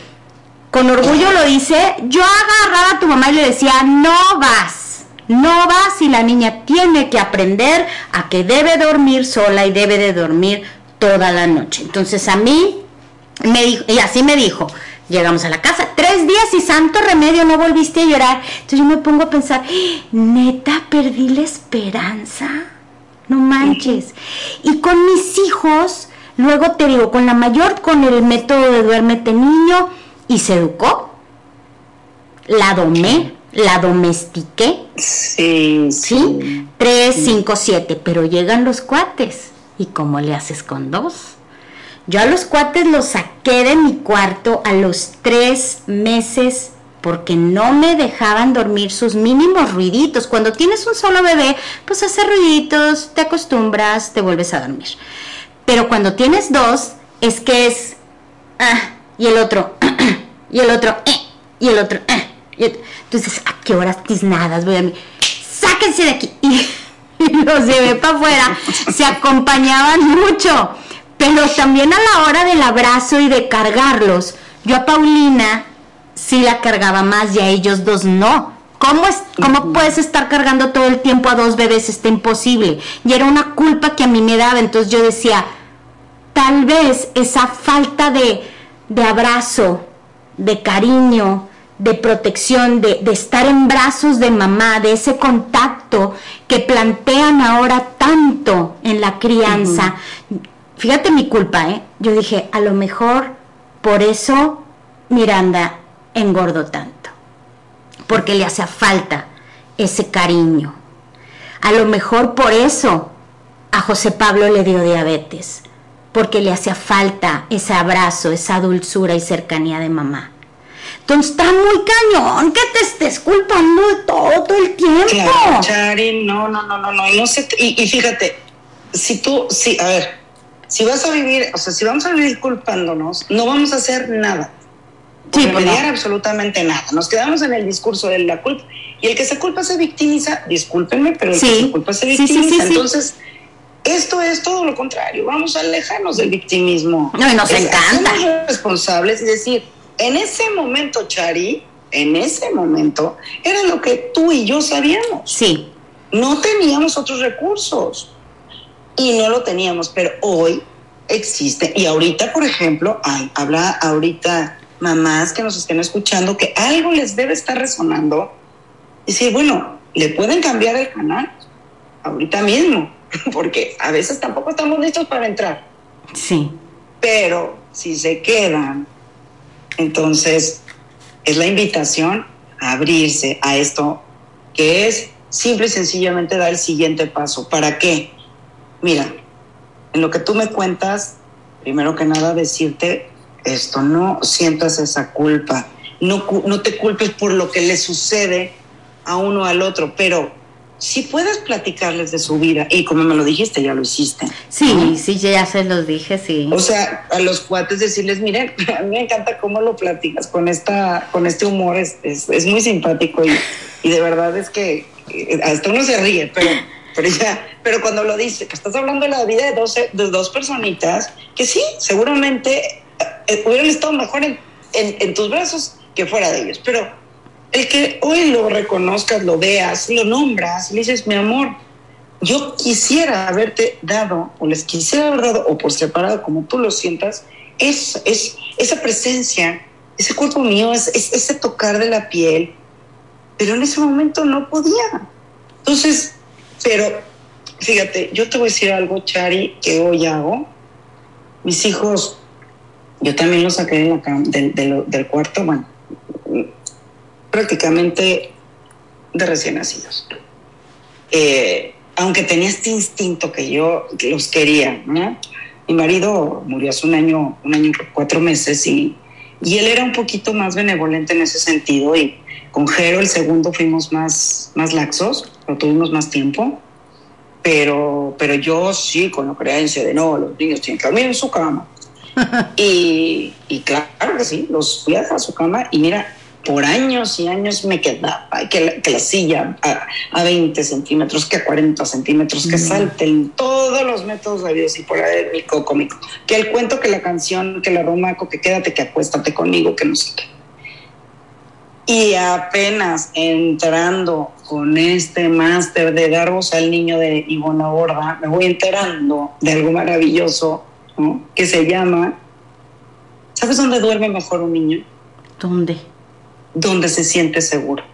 Con orgullo lo dice, yo agarraba a tu mamá y le decía, no vas no va si la niña tiene que aprender a que debe dormir sola y debe de dormir toda la noche. Entonces a mí me dijo, y así me dijo, llegamos a la casa, tres días y santo remedio, no volviste a llorar. Entonces yo me pongo a pensar, neta, perdí la esperanza. No manches. Y con mis hijos, luego te digo, con la mayor, con el método de duérmete niño, y se educó. La domé, la domestiqué. Sí, sí. Tres, cinco, siete, pero llegan los cuates. ¿Y cómo le haces con dos? Yo a los cuates los saqué de mi cuarto a los tres meses porque no me dejaban dormir sus mínimos ruiditos. Cuando tienes un solo bebé, pues hace ruiditos, te acostumbras, te vuelves a dormir. Pero cuando tienes dos, es que es... Ah, y el otro... (clears throat) y el otro... Eh, y el otro... Ah, entonces, ¿a qué horas tiznadas voy a mí? Sáquense de aquí. Y, (laughs) y los llevé para afuera, se acompañaban mucho, pero también a la hora del abrazo y de cargarlos, yo a Paulina sí la cargaba más y a ellos dos no. ¿Cómo, es, ¿Cómo puedes estar cargando todo el tiempo a dos bebés? Está imposible. Y era una culpa que a mí me daba. Entonces yo decía, tal vez esa falta de, de abrazo, de cariño, de protección, de, de, estar en brazos de mamá, de ese contacto que plantean ahora tanto en la crianza. Fíjate mi culpa, ¿eh? Yo dije, a lo mejor por eso Miranda engordó tanto, porque le hacía falta ese cariño. A lo mejor por eso a José Pablo le dio diabetes, porque le hacía falta ese abrazo, esa dulzura y cercanía de mamá. Entonces está muy cañón que te estés culpando de todo, todo el tiempo. Claro, Chari, no, no, no, no, no. no sé, y, y, fíjate, si tú, sí, a ver, si vas a vivir, o sea, si vamos a vivir culpándonos, no vamos a hacer nada. Sí, pues no. absolutamente nada. Nos quedamos en el discurso de la culpa. Y el que se culpa se victimiza, discúlpenme, pero el sí. que se culpa se victimiza. Sí, sí, Entonces, esto es todo lo contrario. Vamos a alejarnos del victimismo. No, y nos es, encanta. Somos responsables y decir, en ese momento, Chari, en ese momento, era lo que tú y yo sabíamos. Sí. No teníamos otros recursos. Y no lo teníamos, pero hoy existe. Y ahorita, por ejemplo, hay, habla ahorita mamás que nos estén escuchando que algo les debe estar resonando. Y decir, bueno, le pueden cambiar el canal ahorita mismo, (laughs) porque a veces tampoco estamos listos para entrar. Sí. Pero si se quedan, entonces es la invitación a abrirse a esto que es simple y sencillamente dar el siguiente paso. ¿Para qué? Mira, en lo que tú me cuentas, primero que nada decirte esto, no sientas esa culpa, no, no te culpes por lo que le sucede a uno al otro, pero si puedes platicarles de su vida, y como me lo dijiste, ya lo hiciste. Sí, ¿no? sí, ya se los dije, sí. O sea, a los cuates decirles, miren, (laughs) a mí me encanta cómo lo platicas con esta, con este humor, es, es, es muy simpático y, y, de verdad es que hasta uno se ríe, pero, pero ya, pero cuando lo dice, que estás hablando de la vida de dos, de dos personitas, que sí, seguramente eh, hubieran estado mejor en, en, en tus brazos que fuera de ellos, pero el que hoy lo reconozcas, lo veas, lo nombras, le dices, mi amor, yo quisiera haberte dado, o les quisiera haber dado, o por separado, como tú lo sientas, es, es esa presencia, ese cuerpo mío, es, es, ese tocar de la piel, pero en ese momento no podía. Entonces, pero fíjate, yo te voy a decir algo, Chari, que hoy hago. Mis hijos, yo también los saqué de la del, del, del cuarto, bueno, prácticamente de recién nacidos. Eh, aunque tenía este instinto que yo los quería, ¿no? Mi marido murió hace un año, un año y cuatro meses y, y él era un poquito más benevolente en ese sentido y con Jero el segundo fuimos más, más laxos, pero tuvimos más tiempo. Pero, pero yo sí, con la creencia de no, los niños tienen que dormir en su cama. (laughs) y, y claro que sí, los fui a dejar a su cama y mira, por años y años me quedaba que la, que la silla a, a, 20 centímetros, que a 40 centímetros, que mm. salten todos los métodos de Dios y por ahí mico cómico, que el cuento, que la canción, que la romaco, que quédate, que acuéstate conmigo, que no sé qué. Y apenas entrando con este máster de dar voz al niño de Ivona Borda, me voy enterando de algo maravilloso ¿no? que se llama, ¿sabes dónde duerme mejor un niño? ¿Dónde? Donde se siente seguro.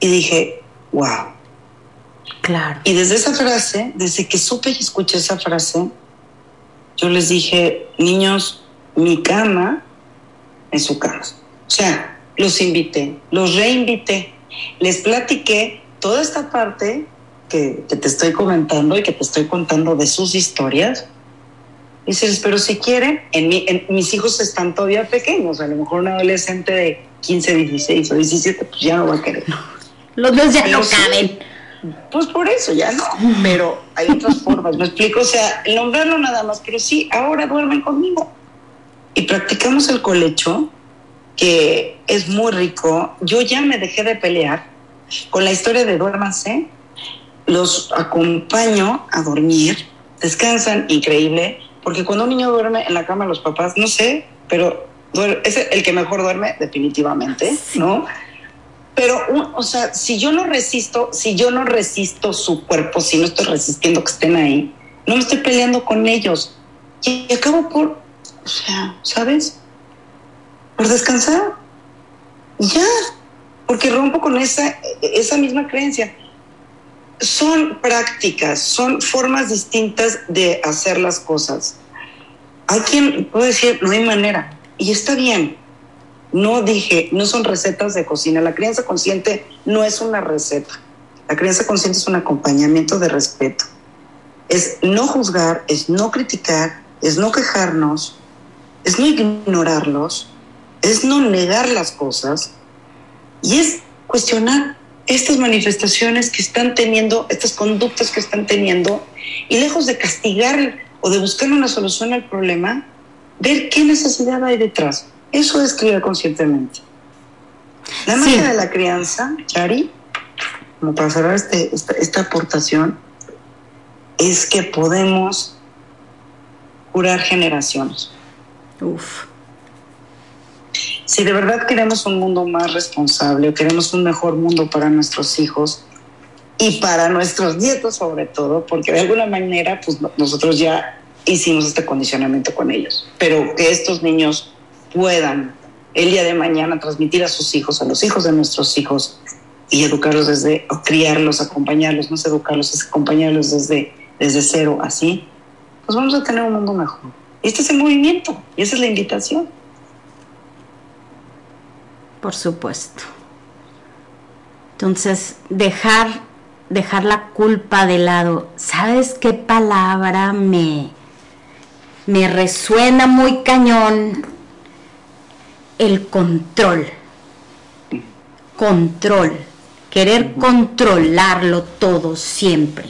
Y dije, wow. Claro. Y desde esa frase, desde que supe y escuché esa frase, yo les dije, niños, mi cama es su cama. O sea, los invité, los reinvité, les platiqué toda esta parte que, que te estoy comentando y que te estoy contando de sus historias Dices, pero si quieren, en, mi, en, mis hijos están todavía pequeños, a lo mejor un adolescente de 15, 16 o 17, pues ya no va a querer. Los dos ya pero no caben. Pues por eso ya no, pero hay otras (laughs) formas, me explico, o sea, el nombrarlo nada más, pero sí, ahora duermen conmigo. Y practicamos el colecho, que es muy rico. Yo ya me dejé de pelear con la historia de duérmanse, los acompaño a dormir, descansan increíble, porque cuando un niño duerme en la cama, los papás, no sé, pero es el que mejor duerme definitivamente, ¿no? Pero, o sea, si yo no resisto, si yo no resisto su cuerpo, si no estoy resistiendo que estén ahí, no me estoy peleando con ellos. Y acabo por, o sea, ¿sabes? Por descansar. Y ya, porque rompo con esa, esa misma creencia. Son prácticas, son formas distintas de hacer las cosas. Hay quien puede decir, no hay manera, y está bien. No dije, no son recetas de cocina. La crianza consciente no es una receta. La crianza consciente es un acompañamiento de respeto. Es no juzgar, es no criticar, es no quejarnos, es no ignorarlos, es no negar las cosas y es cuestionar estas manifestaciones que están teniendo, estas conductas que están teniendo y lejos de castigar o de buscar una solución al problema, ver qué necesidad hay detrás. Eso es criar conscientemente. La magia de la crianza, Chari, como para cerrar este, esta, aportación, es que podemos curar generaciones. Uf. Si de verdad queremos un mundo más responsable queremos un mejor mundo para nuestros hijos y para nuestros nietos sobre todo, porque de alguna manera pues nosotros ya hicimos este condicionamiento con ellos, pero que estos niños puedan el día de mañana transmitir a sus hijos, a los hijos de nuestros hijos y educarlos desde, o criarlos, acompañarlos, no es educarlos, es acompañarlos desde, desde cero, así, pues vamos a tener un mundo mejor. Este es el movimiento y esa es la invitación. Por supuesto. Entonces, dejar, dejar la culpa de lado. ¿Sabes qué palabra me, me resuena muy cañón? el control. Control. Querer controlarlo todo siempre.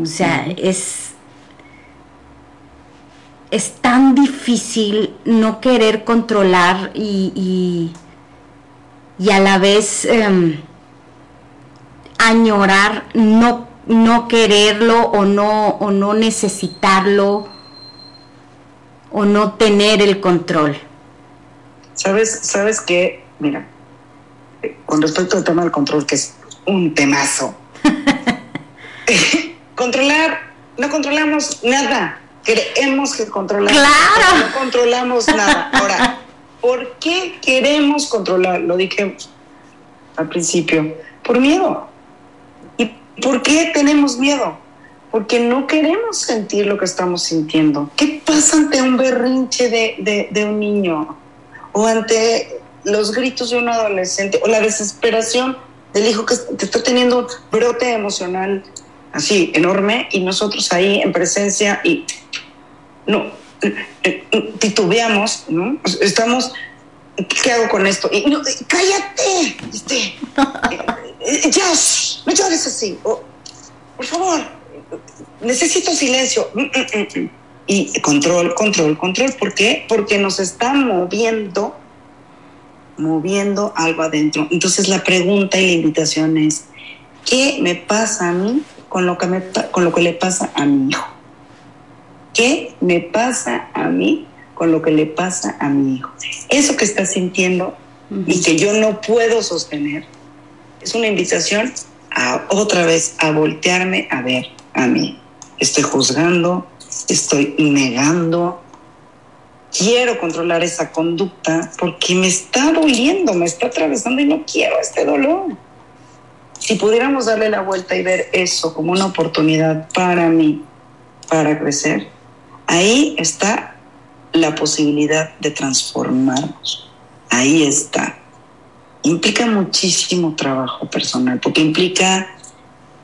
O sea, es, es tan difícil no querer controlar y, y, a la vez em, añorar no, no quererlo o no, o no necesitarlo o no tener el control. ¿Sabes, sabes qué? Mira, con respecto al tema del control, que es un temazo. (laughs) Controlar, no controlamos nada. Creemos que controlamos. Claro. No controlamos nada. Ahora, ¿por qué queremos controlar? Lo dije al principio. Por miedo. ¿Y por qué tenemos miedo? Porque no queremos sentir lo que estamos sintiendo. ¿Qué pasa ante un berrinche de, de un niño? o ante los gritos de un adolescente o la desesperación del hijo que está teniendo un brote emocional así enorme y nosotros ahí en presencia y no titubeamos, ¿no? Estamos, ¿qué hago con esto? Cállate, este, ya, no llores así, por favor, necesito silencio. Mm, mm, mm, y control, control, control. ¿Por qué? Porque nos está moviendo, moviendo algo adentro. Entonces la pregunta y la invitación es, ¿qué me pasa a mí con lo que, con lo que le pasa a mi hijo? ¿Qué me pasa a mí con lo que le pasa a mi hijo? Eso que está sintiendo y que yo no puedo sostener es una invitación a otra vez a voltearme a ver a mí. Estoy juzgando, estoy negando, quiero controlar esa conducta porque me está doliendo, me está atravesando y no quiero este dolor. Si pudiéramos darle la vuelta y ver eso como una oportunidad para mí, para crecer, ahí está la posibilidad de transformarnos. Ahí está. Implica muchísimo trabajo personal, porque implica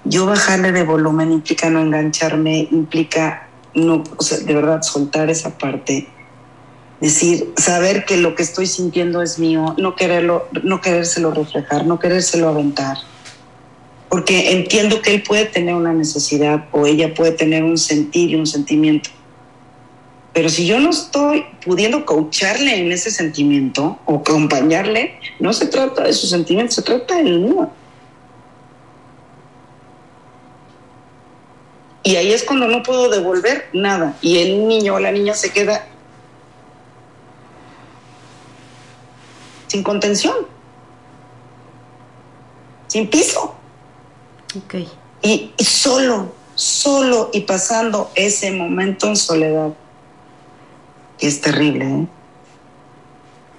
yo bajarle de volumen, implica no engancharme, implica no, o sea, de verdad soltar esa parte, decir, saber que lo que estoy sintiendo es mío, no quererlo, no querérselo reflejar, no querérselo aventar, porque entiendo que él puede tener una necesidad o ella puede tener un sentir y un sentimiento. Pero si yo no estoy pudiendo coacharle en ese sentimiento o acompañarle, no se trata de su sentimiento, se trata del mío. Y ahí es cuando no puedo devolver nada. Y el niño o la niña se queda sin contención, sin piso. Ok. Y, y solo, solo y pasando ese momento en soledad, es terrible, ¿eh?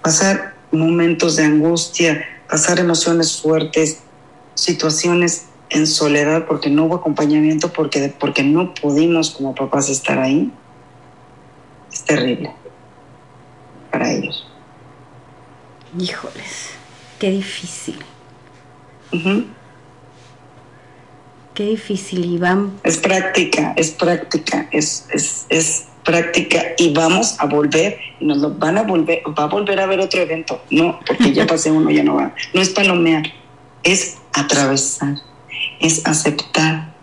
pasar momentos de angustia, pasar emociones fuertes, situaciones en soledad porque no hubo acompañamiento, porque, porque no pudimos como papás estar ahí, es terrible para ellos. Híjoles, qué difícil. Qué difícil, Iván. Es práctica, es práctica, es, es, es práctica y vamos a volver, y nos lo van a volver, va a volver a haber otro evento. No, porque ya pasé uno, ya no va. No es palomear, es atravesar, es aceptar,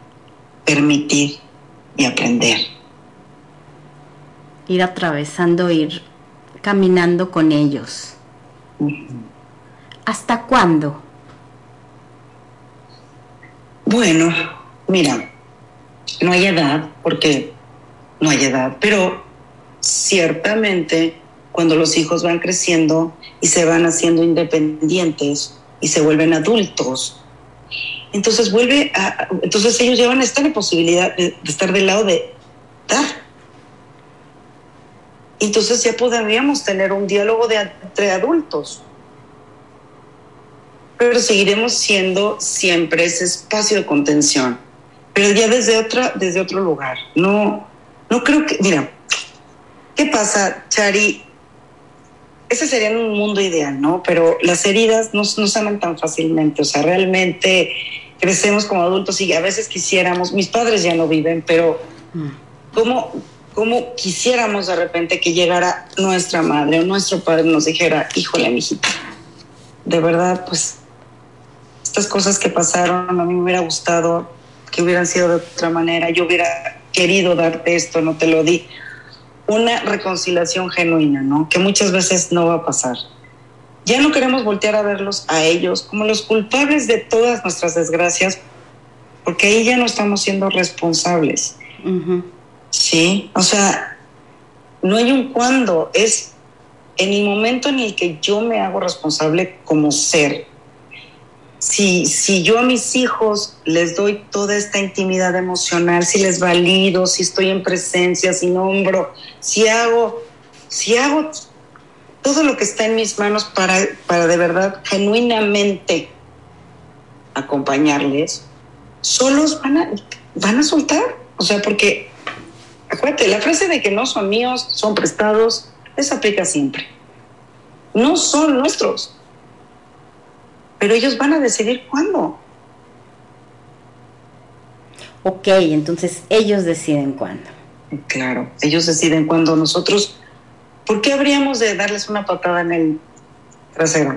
permitir y aprender. Ir atravesando, ir caminando con ellos. ¿Hasta cuándo? Bueno, mira, no hay edad, porque no hay edad, pero ciertamente cuando los hijos van creciendo y se van haciendo independientes y se vuelven adultos, entonces vuelve a, entonces ellos ya van a estar en posibilidad de, de estar del lado de dar. Entonces ya podríamos tener un diálogo de, entre adultos pero seguiremos siendo siempre ese espacio de contención, pero ya desde otra, desde otro lugar. No, no creo que, mira, ¿qué pasa, Chari? Ese sería un mundo ideal, ¿no? Pero las heridas no, no sanan tan fácilmente, o sea, realmente crecemos como adultos y a veces quisiéramos, mis padres ya no viven, pero ¿cómo, cómo quisiéramos de repente que llegara nuestra madre o nuestro padre y nos dijera, híjole, mijita, de verdad, pues estas cosas que pasaron, a mí me hubiera gustado que hubieran sido de otra manera, yo hubiera querido darte esto, no te lo di. Una reconciliación genuina, ¿no? Que muchas veces no va a pasar. Ya no queremos voltear a verlos a ellos como los culpables de todas nuestras desgracias, porque ahí ya no estamos siendo responsables. Ujú. Sí, o sea, no hay un cuándo, es en el momento en el que yo me hago responsable como ser. Si, si yo a mis hijos les doy toda esta intimidad emocional, si les valido, si estoy en presencia, si nombro, si hago, si hago todo lo que está en mis manos para, para de verdad, genuinamente acompañarles, solos van a, van a soltar. O sea, porque acuérdate, la frase de que no son míos, son prestados, esa aplica siempre. No son nuestros, pero ellos van a decidir cuándo. Ok, entonces ellos deciden cuándo. Claro, ellos deciden cuándo nosotros, ¿por qué habríamos de darles una patada en el trasero?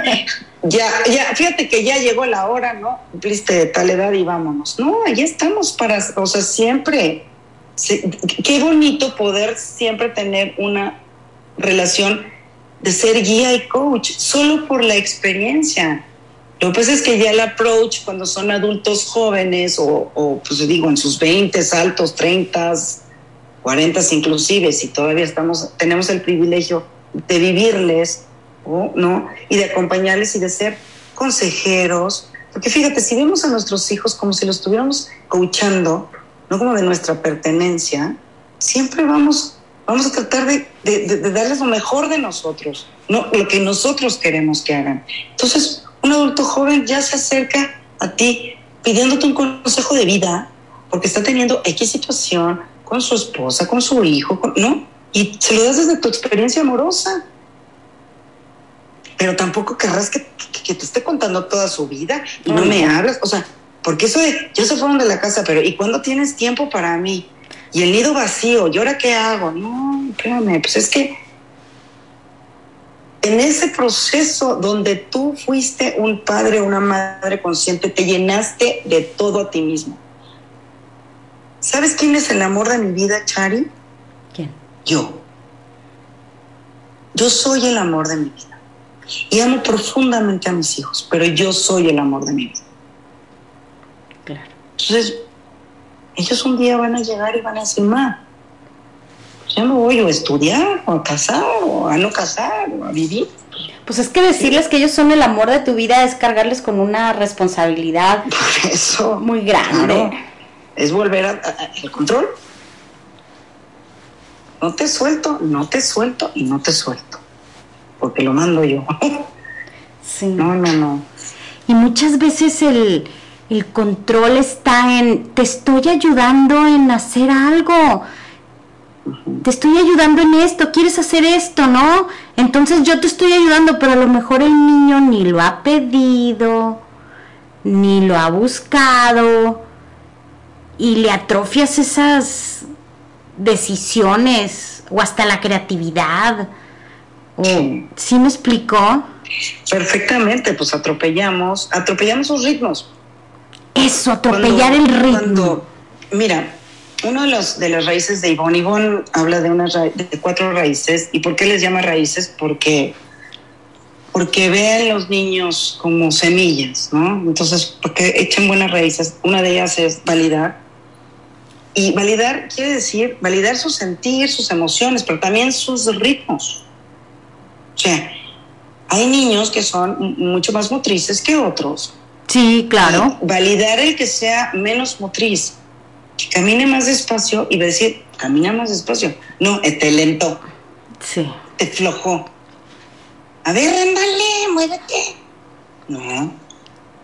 (laughs) ya, ya, fíjate que ya llegó la hora, ¿no? Cumpliste tal edad y vámonos. No, ahí estamos para, o sea, siempre. Sí, qué bonito poder siempre tener una relación de ser guía y coach, solo por la experiencia. Lo que pasa es que ya el approach cuando son adultos jóvenes o, o pues digo, en sus 20, altos, 30, 40 inclusive, si todavía estamos, tenemos el privilegio de vivirles, ¿no? Y de acompañarles y de ser consejeros. Porque fíjate, si vemos a nuestros hijos como si los estuviéramos coachando, no como de nuestra pertenencia, siempre vamos, vamos a tratar de, de, de, darles lo mejor de nosotros, no lo que nosotros queremos que hagan. Entonces, un adulto joven ya se acerca a ti pidiéndote un consejo de vida porque está teniendo X situación con su esposa, con su hijo, con, ¿no? Y se lo das desde tu experiencia amorosa. Pero tampoco querrás que, que, te esté contando toda su vida y no me hablas. O sea, porque eso de, ya se fueron de la casa, pero ¿y cuándo tienes tiempo para mí? Y el nido vacío, ¿y ahora qué hago? No, espérame, pues es que en ese proceso donde tú fuiste un padre o una madre consciente, te llenaste de todo a ti mismo. ¿Sabes quién es el amor de mi vida, Chari? ¿Quién? Yo. Yo soy el amor de mi vida. Y amo profundamente a mis hijos, pero yo soy el amor de mi vida. Claro. Entonces, ellos un día van a llegar y van a decir, ma, ya me voy a estudiar, o a casar, o a no casar, o a vivir. Pues es que decirles que ellos son el amor de tu vida es cargarles con una responsabilidad (laughs) Por eso. muy grande. Claro, es volver al control. No te suelto, no te suelto y no te suelto. Porque lo mando yo. (laughs) Sí. No, no, no. Y muchas veces el, el control está en, te estoy ayudando en hacer algo, te estoy ayudando en esto, quieres hacer esto, ¿no? Entonces yo te estoy ayudando, pero a lo mejor el niño ni lo ha pedido, ni lo ha buscado, y le atrofias esas decisiones o hasta la creatividad. O, Sí. ¿Sí me explicó? Perfectamente, pues atropellamos, atropellamos sus ritmos. Eso, atropellar Cuando- el ritmo. cuando- mira, uno de, los, de las raíces de Ivonne, Ivonne habla de, una ra- de cuatro raíces. ¿Y por qué les llama raíces? Porque, porque ven los niños como semillas, ¿no? Entonces, porque echan buenas raíces. Una de ellas es validar. Y validar quiere decir validar su sentir, sus emociones, pero también sus ritmos. O sea, hay niños que son mucho más motrices que otros. Sí, claro. Y validar el que sea menos motriz, que camine más despacio y va a decir, camina más despacio. No, te lento, Sí. te flojo. A ver, ándale, muévete. No,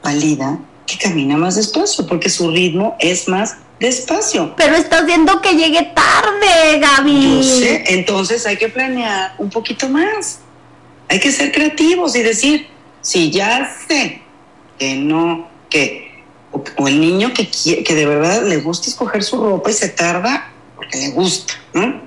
valida que camina más despacio porque su ritmo es más despacio. Pero está haciendo que llegue tarde, Gaby. Yo sé, entonces hay que planear un poquito más. Hay que ser creativos y decir, si ya sé que no, que, o, el niño que, que de verdad le gusta escoger su ropa y se tarda porque le gusta, ¿no?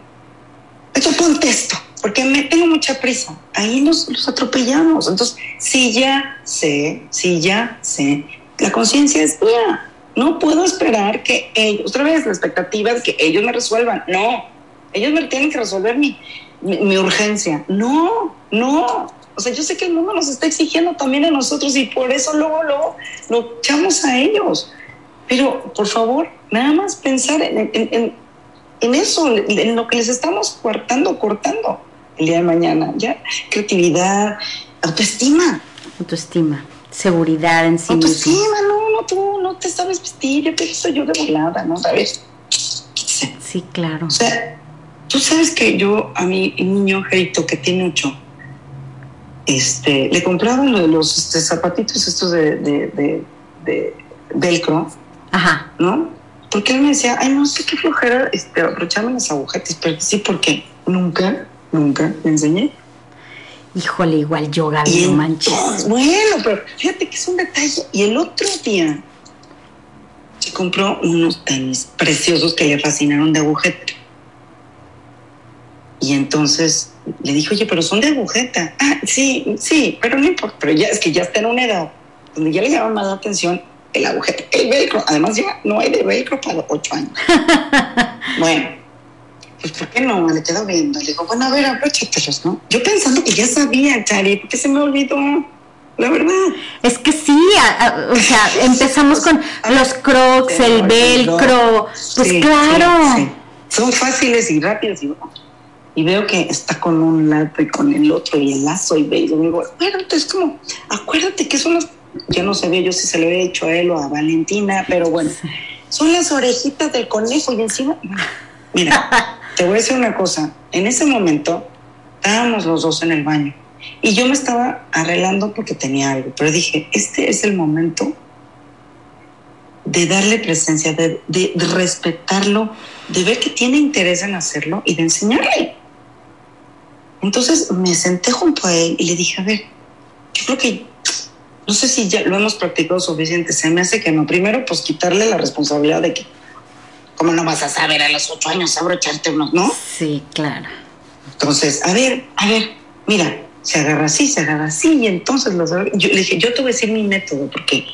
Esto ponte esto, porque me tengo mucha prisa. Ahí los, los atropellamos. Entonces, si ya sé, si ya sé, la conciencia es mía. No puedo esperar que ellos, otra vez, la expectativa de que ellos me resuelvan. No, ellos me tienen que resolver mi, mi urgencia. No, no. O sea, yo sé que el mundo nos está exigiendo también a nosotros y por eso luego lo, lo echamos a ellos. Pero, por favor, nada más pensar en, en- en- en eso, en lo que les estamos cortando, cortando el día de mañana. Ya, creatividad, autoestima. Autoestima, seguridad en sí mismo. Autoestima, no, no, tú no te sabes vestir, yo te soy yo de volada, ¿no? ¿Sabes? Sí, claro. O sea, tú sabes que yo a mi niño Angelito, que tiene ocho, este, le compraba lo de los este, zapatitos estos de, de, de- de velcro, Ajá. ¿no? Porque él me decía, ay, no sé qué flojera este, abrocharme las agujetas, pero sí, porque nunca, nunca le enseñé. Híjole, igual yo, Gaby, no manches. bueno, pero fíjate que es un detalle. Y el otro día se compró unos tenis preciosos que le fascinaron de agujeta. Y entonces le dije, oye, pero son de agujeta. (laughs) Ah, sí, sí, pero no importa. Pero ya es que ya está en una edad donde ya le llama más la atención el agujeta, el velcro. Además, ya no hay de velcro para ocho años. (laughs) bueno, pues ¿por qué no? Le quedo viendo. Le digo, bueno, a ver, abróchatelos, ¿no? Yo pensando que ya sabía, Chari, porque se me olvidó. La verdad. Es que sí, a- a- o sea, (laughs) empezamos con los crocs, el velcro. Pues Sí, claro. sí, sí. Son fáciles y rápidos. Y, y veo que está con un lado y con el otro y el lazo y ve. Y digo, acuérdate, es como, acuérdate que son las. Yo no sabía yo si se lo había hecho a él o a Valentina, pero bueno, son las orejitas del conejo y encima. Mira, te voy a decir una cosa. En ese momento estábamos los dos en el baño y yo me estaba arreglando porque tenía algo, pero dije, este es el momento de darle presencia, de, de- de respetarlo, de ver que tiene interés en hacerlo y de enseñarle. Entonces me senté junto a él y le dije, a ver, yo creo que, no sé si ya lo hemos practicado suficiente, se me hace que no. Primero, pues quitarle la responsabilidad de que, ¿cómo no vas a saber a los ocho años abrocharte unos, no? Sí, claro. Entonces, a ver, a ver, mira, se agarra así, se agarra así, y entonces los yo le dije, yo te voy a decir mi método, porque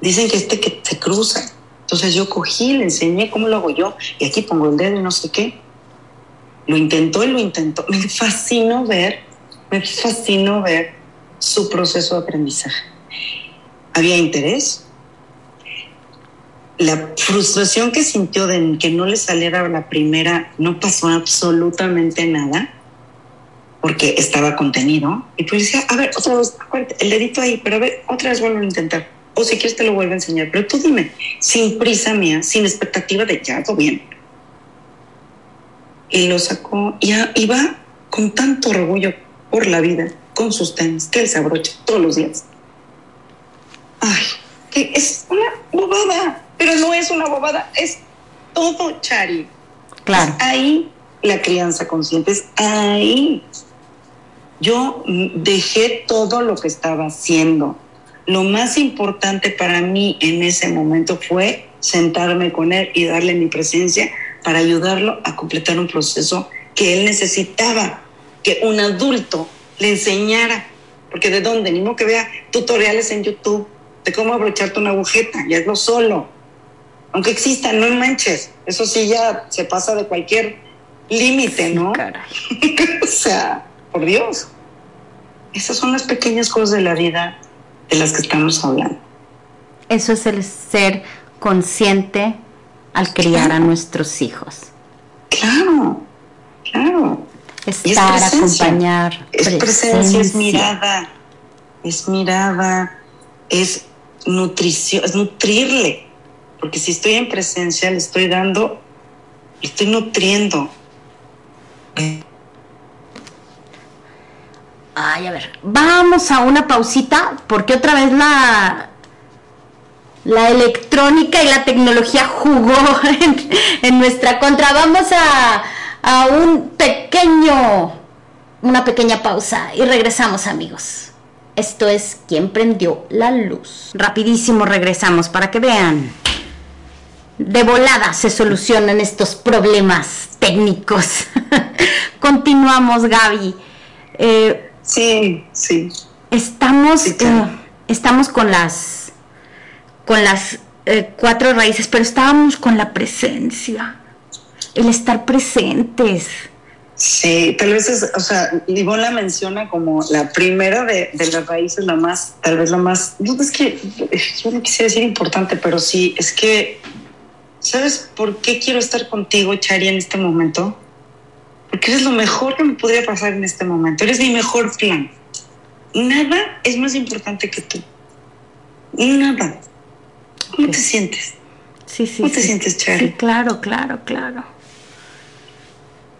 dicen que este que se cruza. Entonces yo cogí, le enseñé cómo lo hago yo, y aquí pongo el dedo y no sé qué. Lo intentó y lo intentó. Me fascinó ver, me fascinó ver su proceso de aprendizaje. Había interés, la frustración que sintió de que no le saliera la primera, no pasó absolutamente nada, porque estaba contenido. Y pues decía, a ver, otra vez, el dedito ahí, pero a ver, otra vez vuelvo a intentar. O si quieres te lo vuelvo a enseñar, pero tú dime, sin prisa mía, sin expectativa de ya, todo bien. Y lo sacó, y iba con tanto orgullo por la vida, con sus tenis, que él se abrocha todos los días. Ay, que es una bobada pero no es una bobada, es todo, Chari. Claro. ahí la crianza consciente, es ahí. Yo dejé todo lo que estaba haciendo. Lo más importante para mí en ese momento fue sentarme con él y darle mi presencia para ayudarlo a completar un proceso que él necesitaba, que un adulto le enseñara. Porque de dónde, ni modo que vea tutoriales en YouTube de cómo abrocharte una agujeta, ya es lo solo aunque existan, no manches, eso sí ya se pasa de cualquier límite, ¿no? (laughs) o sea, por Dios. Esas son las pequeñas cosas de la vida de las que estamos hablando. Eso es el ser consciente al criar a nuestros hijos. Claro, claro. Estar, acompañar. Es presencia, es mirada, es mirada, es nutrición, es nutrirle porque si estoy en presencia, le estoy dando, le estoy nutriendo. Ay, a ver, vamos a una pausita, porque otra vez la, la electrónica y la tecnología jugó (laughs) en, nuestra contra. Vamos a, a un pequeño, una pequeña pausa y regresamos, amigos. Esto es ¿Quién prendió la luz? Rapidísimo regresamos para que vean de volada se solucionan estos problemas técnicos. (laughs) Continuamos, Gaby. Eh, sí, sí. Estamos, eh, estamos con las, con las eh, cuatro raíces, pero estábamos con la presencia, el estar presentes. Sí, tal vez es, o sea, Ivonne la menciona como la primera de, de, las raíces, la más, tal vez la más, no es que yo no quisiera decir importante, pero sí, es que ¿Sabes por qué quiero estar contigo, Chari, en este momento? Porque eres lo mejor que me podría pasar en este momento. Eres mi mejor plan. Nada es más importante que tú. Nada. ¿Cómo te sientes? Sí, sí. ¿Cómo te sientes, Chari? Sí, claro, claro, claro.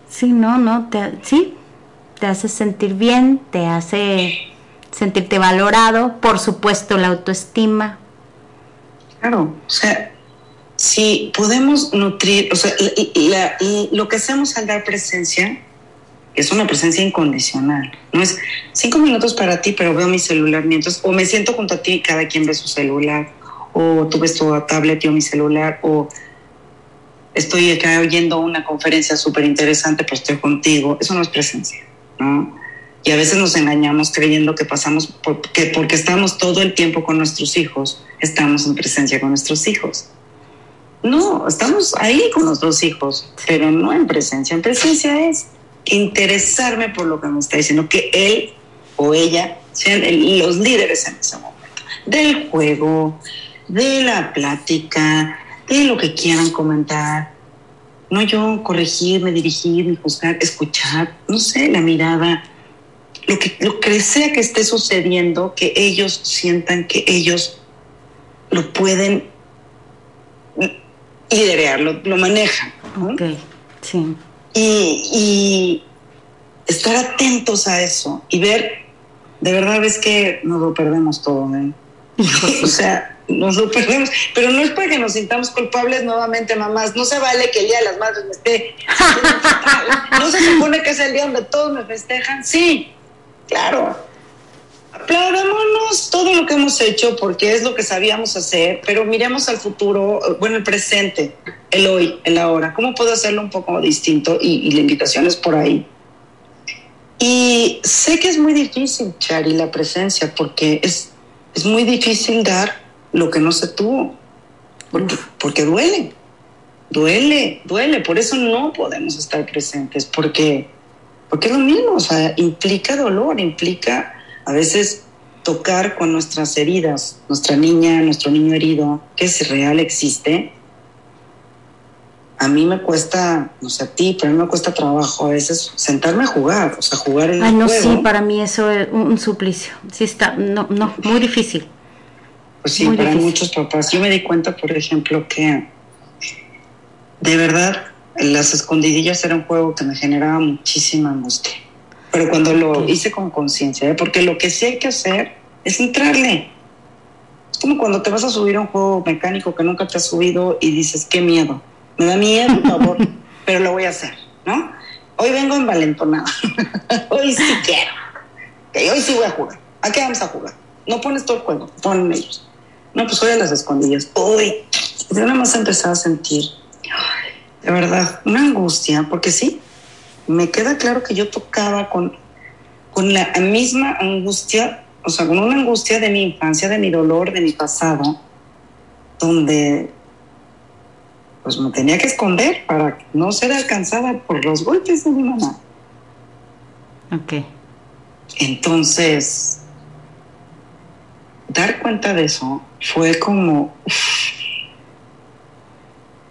Sí, no, no, te, sí, te hace sentir bien, te hace sentirte valorado, por supuesto la autoestima. Claro, o sea, si podemos nutrir, o sea, lo que hacemos al dar presencia es una presencia incondicional. No es cinco minutos para ti, pero veo mi celular mientras, o me siento junto a ti y cada quien ve su celular, o tú ves tu tablet yo mi celular, o estoy acá oyendo una conferencia súper interesante, pues estoy contigo. Eso no es presencia, ¿no? Y a veces nos engañamos creyendo que pasamos, porque, porque estamos todo el tiempo con nuestros hijos, estamos en presencia con nuestros hijos. No, estamos ahí con dos hijos, pero no en presencia. En presencia es interesarme por lo que me está diciendo, que él o ella sean los líderes en ese momento, del juego, de la plática, de lo que quieran comentar. No yo corregirme, dirigirme, juzgar, escuchar, no sé, la mirada, lo que, lo que sea que esté sucediendo, que ellos sientan que ellos lo pueden liderearlo, lo manejan. Ok, sí. Y, estar atentos a eso y ver, de verdad es que nos lo perdemos todo, ¿eh? (laughs) o sea, nos lo perdemos, pero no es para que nos sintamos culpables nuevamente, mamás. No se vale que el Día de las Madres me esté. (laughs) no se supone que es el día donde todos me festejan. Sí, claro, aplaudámonos todo lo que hemos hecho porque es lo que sabíamos hacer, pero miremos al futuro, bueno, el presente, el hoy, el ahora. ¿Cómo puedo hacerlo un poco distinto? Y, la invitación es por ahí. Y sé que es muy difícil, Chari, la presencia, porque es, es muy difícil dar lo que no se tuvo, porque, porque duele, duele, duele. Por eso no podemos estar presentes, porque, porque es lo mismo, o sea, implica dolor, implica a veces tocar con nuestras heridas, nuestra niña, nuestro niño herido, que es real, existe, a mí me cuesta, no sé a ti, pero a mí me cuesta trabajo a veces sentarme a jugar, o sea, jugar en Ay, el no, juego. sí, para mí eso es un, un suplicio. Sí está, no, no, muy difícil. Pues sí, Muy para difícil. muchos papás. Yo me di cuenta, por ejemplo, que de verdad las escondidillas era un juego que me generaba muchísima angustia. Pero cuando lo hice con conciencia, ¿eh? porque lo que sí hay que hacer es entrarle. Es como cuando te vas a subir a un juego mecánico que nunca te has subido y dices, qué miedo. Me da miedo, por favor, (laughs) pero lo voy a hacer, ¿no? Hoy vengo envalentonada. (laughs) hoy sí quiero. Hoy sí voy a jugar. ¿A qué vamos a jugar? No pones todo el juego, ponen ellos. No, pues hoy a las escondidas. Hoy. Yo nada más empezaba a sentir, de verdad, una angustia, porque sí, me queda claro que yo tocaba con, con la misma angustia, o sea, con una angustia de mi infancia, de mi dolor, de mi pasado, donde pues me tenía que esconder para no ser alcanzada por los golpes de mi mamá. Ok. Entonces, dar cuenta de eso fue como,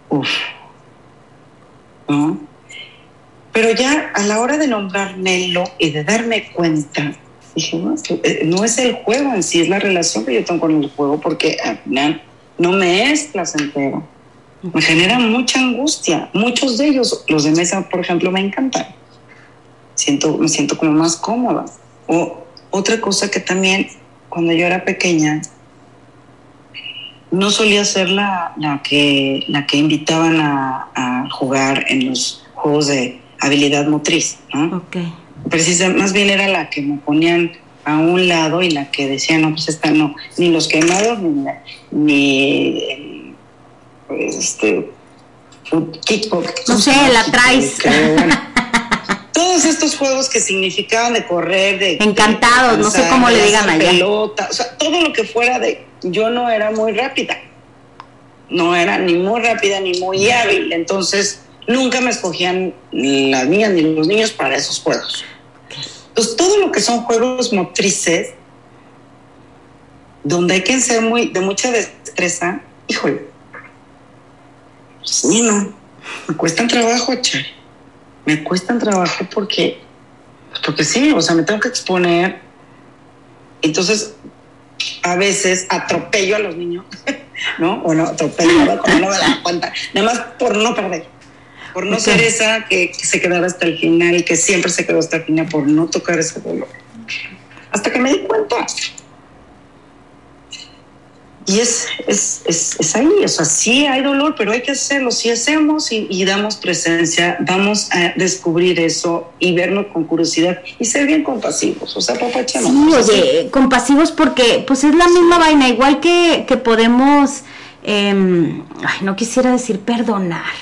uff, ¿no? Pero ya a la hora de nombrármelo y de darme cuenta, dije, no, eh, no es el juego en sí, es la relación que yo tengo con el juego, porque al final no me es placentero. Me genera mucha angustia. Muchos de ellos, los de mesa, por ejemplo, me encantan. Siento, me siento como más cómoda. O otra cosa que también, cuando yo era pequeña, no solía ser la, la, que, la que invitaban a, a jugar en los juegos de habilidad motriz, ¿no? Ok. Precisa, más bien era la que me ponían a un lado y la que decían, no, pues esta no, ni los quemados, ni, la- ni pues, este, kickbox. No sé, la traes. Creo, bueno. Todos estos juegos que significaban de correr, de... Encantados, de no sé cómo le digan allá. Pelota, o sea, todo lo que fuera de... Yo no era muy rápida. No era ni muy rápida ni muy hábil. Entonces, nunca me escogían las niñas ni los niños para esos juegos. Entonces, todo lo que son juegos motrices, donde hay que ser muy, de mucha destreza, híjole, sí, no, me cuestan trabajo, Chari. Me cuestan trabajo porque, porque sí, o sea, me tengo que exponer. Entonces, a veces atropello a los niños, (laughs) ¿no? O no, atropello, como no me da cuenta, nada más por no perder. Por no ser esa que, que se quedara hasta el final, que siempre se quedó hasta el final, por no tocar ese dolor. Hasta que me di cuenta. Y es, es, es, es ahí, o sea, sí hay dolor, pero hay que hacerlo. Si hacemos y, y damos presencia, vamos a descubrir eso y vernos con curiosidad y ser bien compasivos. O sea, papá chama. Sí, oye, compasivos porque pues es la misma vaina, igual que, que podemos, em, ay, no quisiera decir perdonar,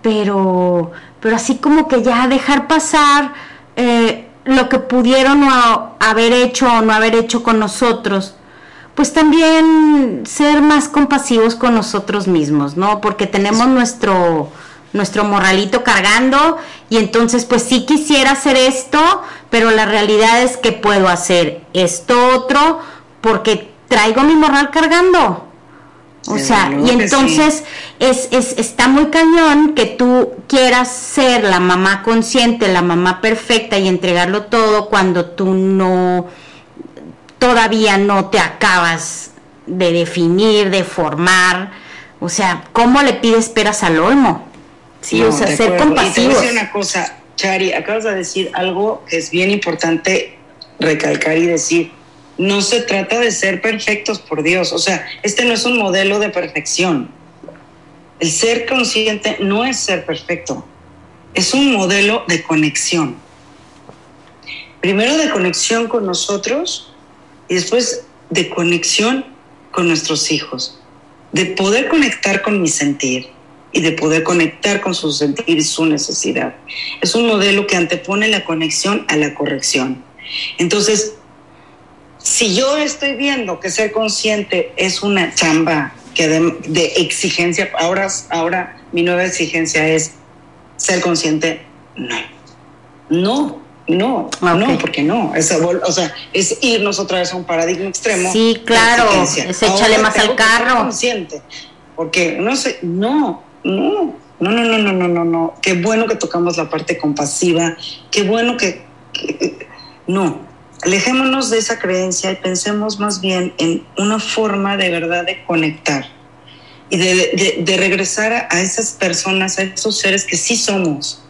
pero, pero así como que ya dejar pasar eh, lo que pudieron o haber hecho o no haber hecho con nosotros, pues también ser más compasivos con nosotros mismos, ¿no? Porque tenemos nuestro nuestro morralito cargando y entonces pues sí quisiera hacer esto, pero la realidad es que puedo hacer esto otro porque traigo mi morral cargando. O sea, y entonces es, es, está muy cañón que tú quieras ser la mamá consciente, la mamá perfecta y entregarlo todo cuando tú no, todavía no te acabas de definir, de formar. O sea, ¿cómo le pides peras al olmo? Sí, No, o sea, ser acuerdo. Y te voy a compasivos. decir una cosa, Chari, acabas de decir algo que es bien importante recalcar y decir. No se trata de ser perfectos, por Dios. O sea, este no es un modelo de perfección. El ser consciente no es ser perfecto. Es un modelo de conexión. Primero de conexión con nosotros y después de conexión con nuestros hijos. De poder conectar con mi sentir y de poder conectar con su sentir y su necesidad. Es un modelo que antepone la conexión a la corrección. Entonces, si yo estoy viendo que ser consciente es una chamba que de, de exigencia, ahora, ahora mi nueva exigencia es ser consciente, no, no, No, no, porque no. Es, o sea, es irnos otra vez a un paradigma extremo. Sí, claro, es échale más al carro. Consciente, porque no sé, no, no, no, no, no, no, no, no, no. Qué bueno que tocamos la parte compasiva, qué bueno que, no. Alejémonos de esa creencia y pensemos más bien en una forma de verdad de conectar y de, de regresar a esas personas, a esos seres que sí somos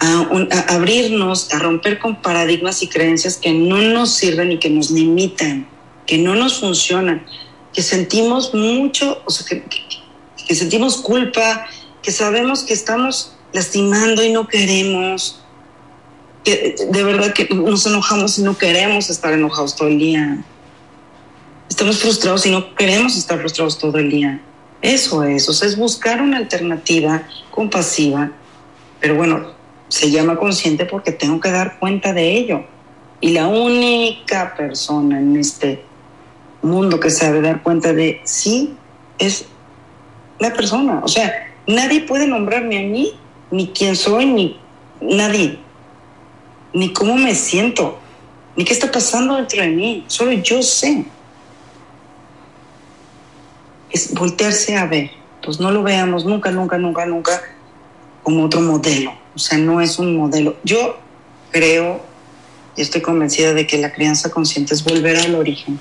a, abrirnos, a romper con paradigmas y creencias que no nos sirven y que nos limitan, que no nos funcionan, que sentimos mucho, o sea, que, que sentimos culpa, que sabemos que estamos lastimando y no queremos, que de verdad que nos enojamos y no queremos estar enojados todo el día. Estamos frustrados y no queremos estar frustrados todo el día. Eso es, o sea, es buscar una alternativa compasiva, pero bueno, se llama consciente porque tengo que dar cuenta de ello. Y la única persona en este mundo que sabe dar cuenta de sí es la persona. O sea, nadie puede nombrarme a mí, ni quién soy, ni nadie, ni cómo me siento, ni qué está pasando dentro de mí. Solo yo sé. Es voltearse a ver. Pues no lo veamos nunca, nunca, nunca, nunca como otro modelo o sea, no es un modelo. Yo creo y estoy convencida de que la crianza consciente es volver al origen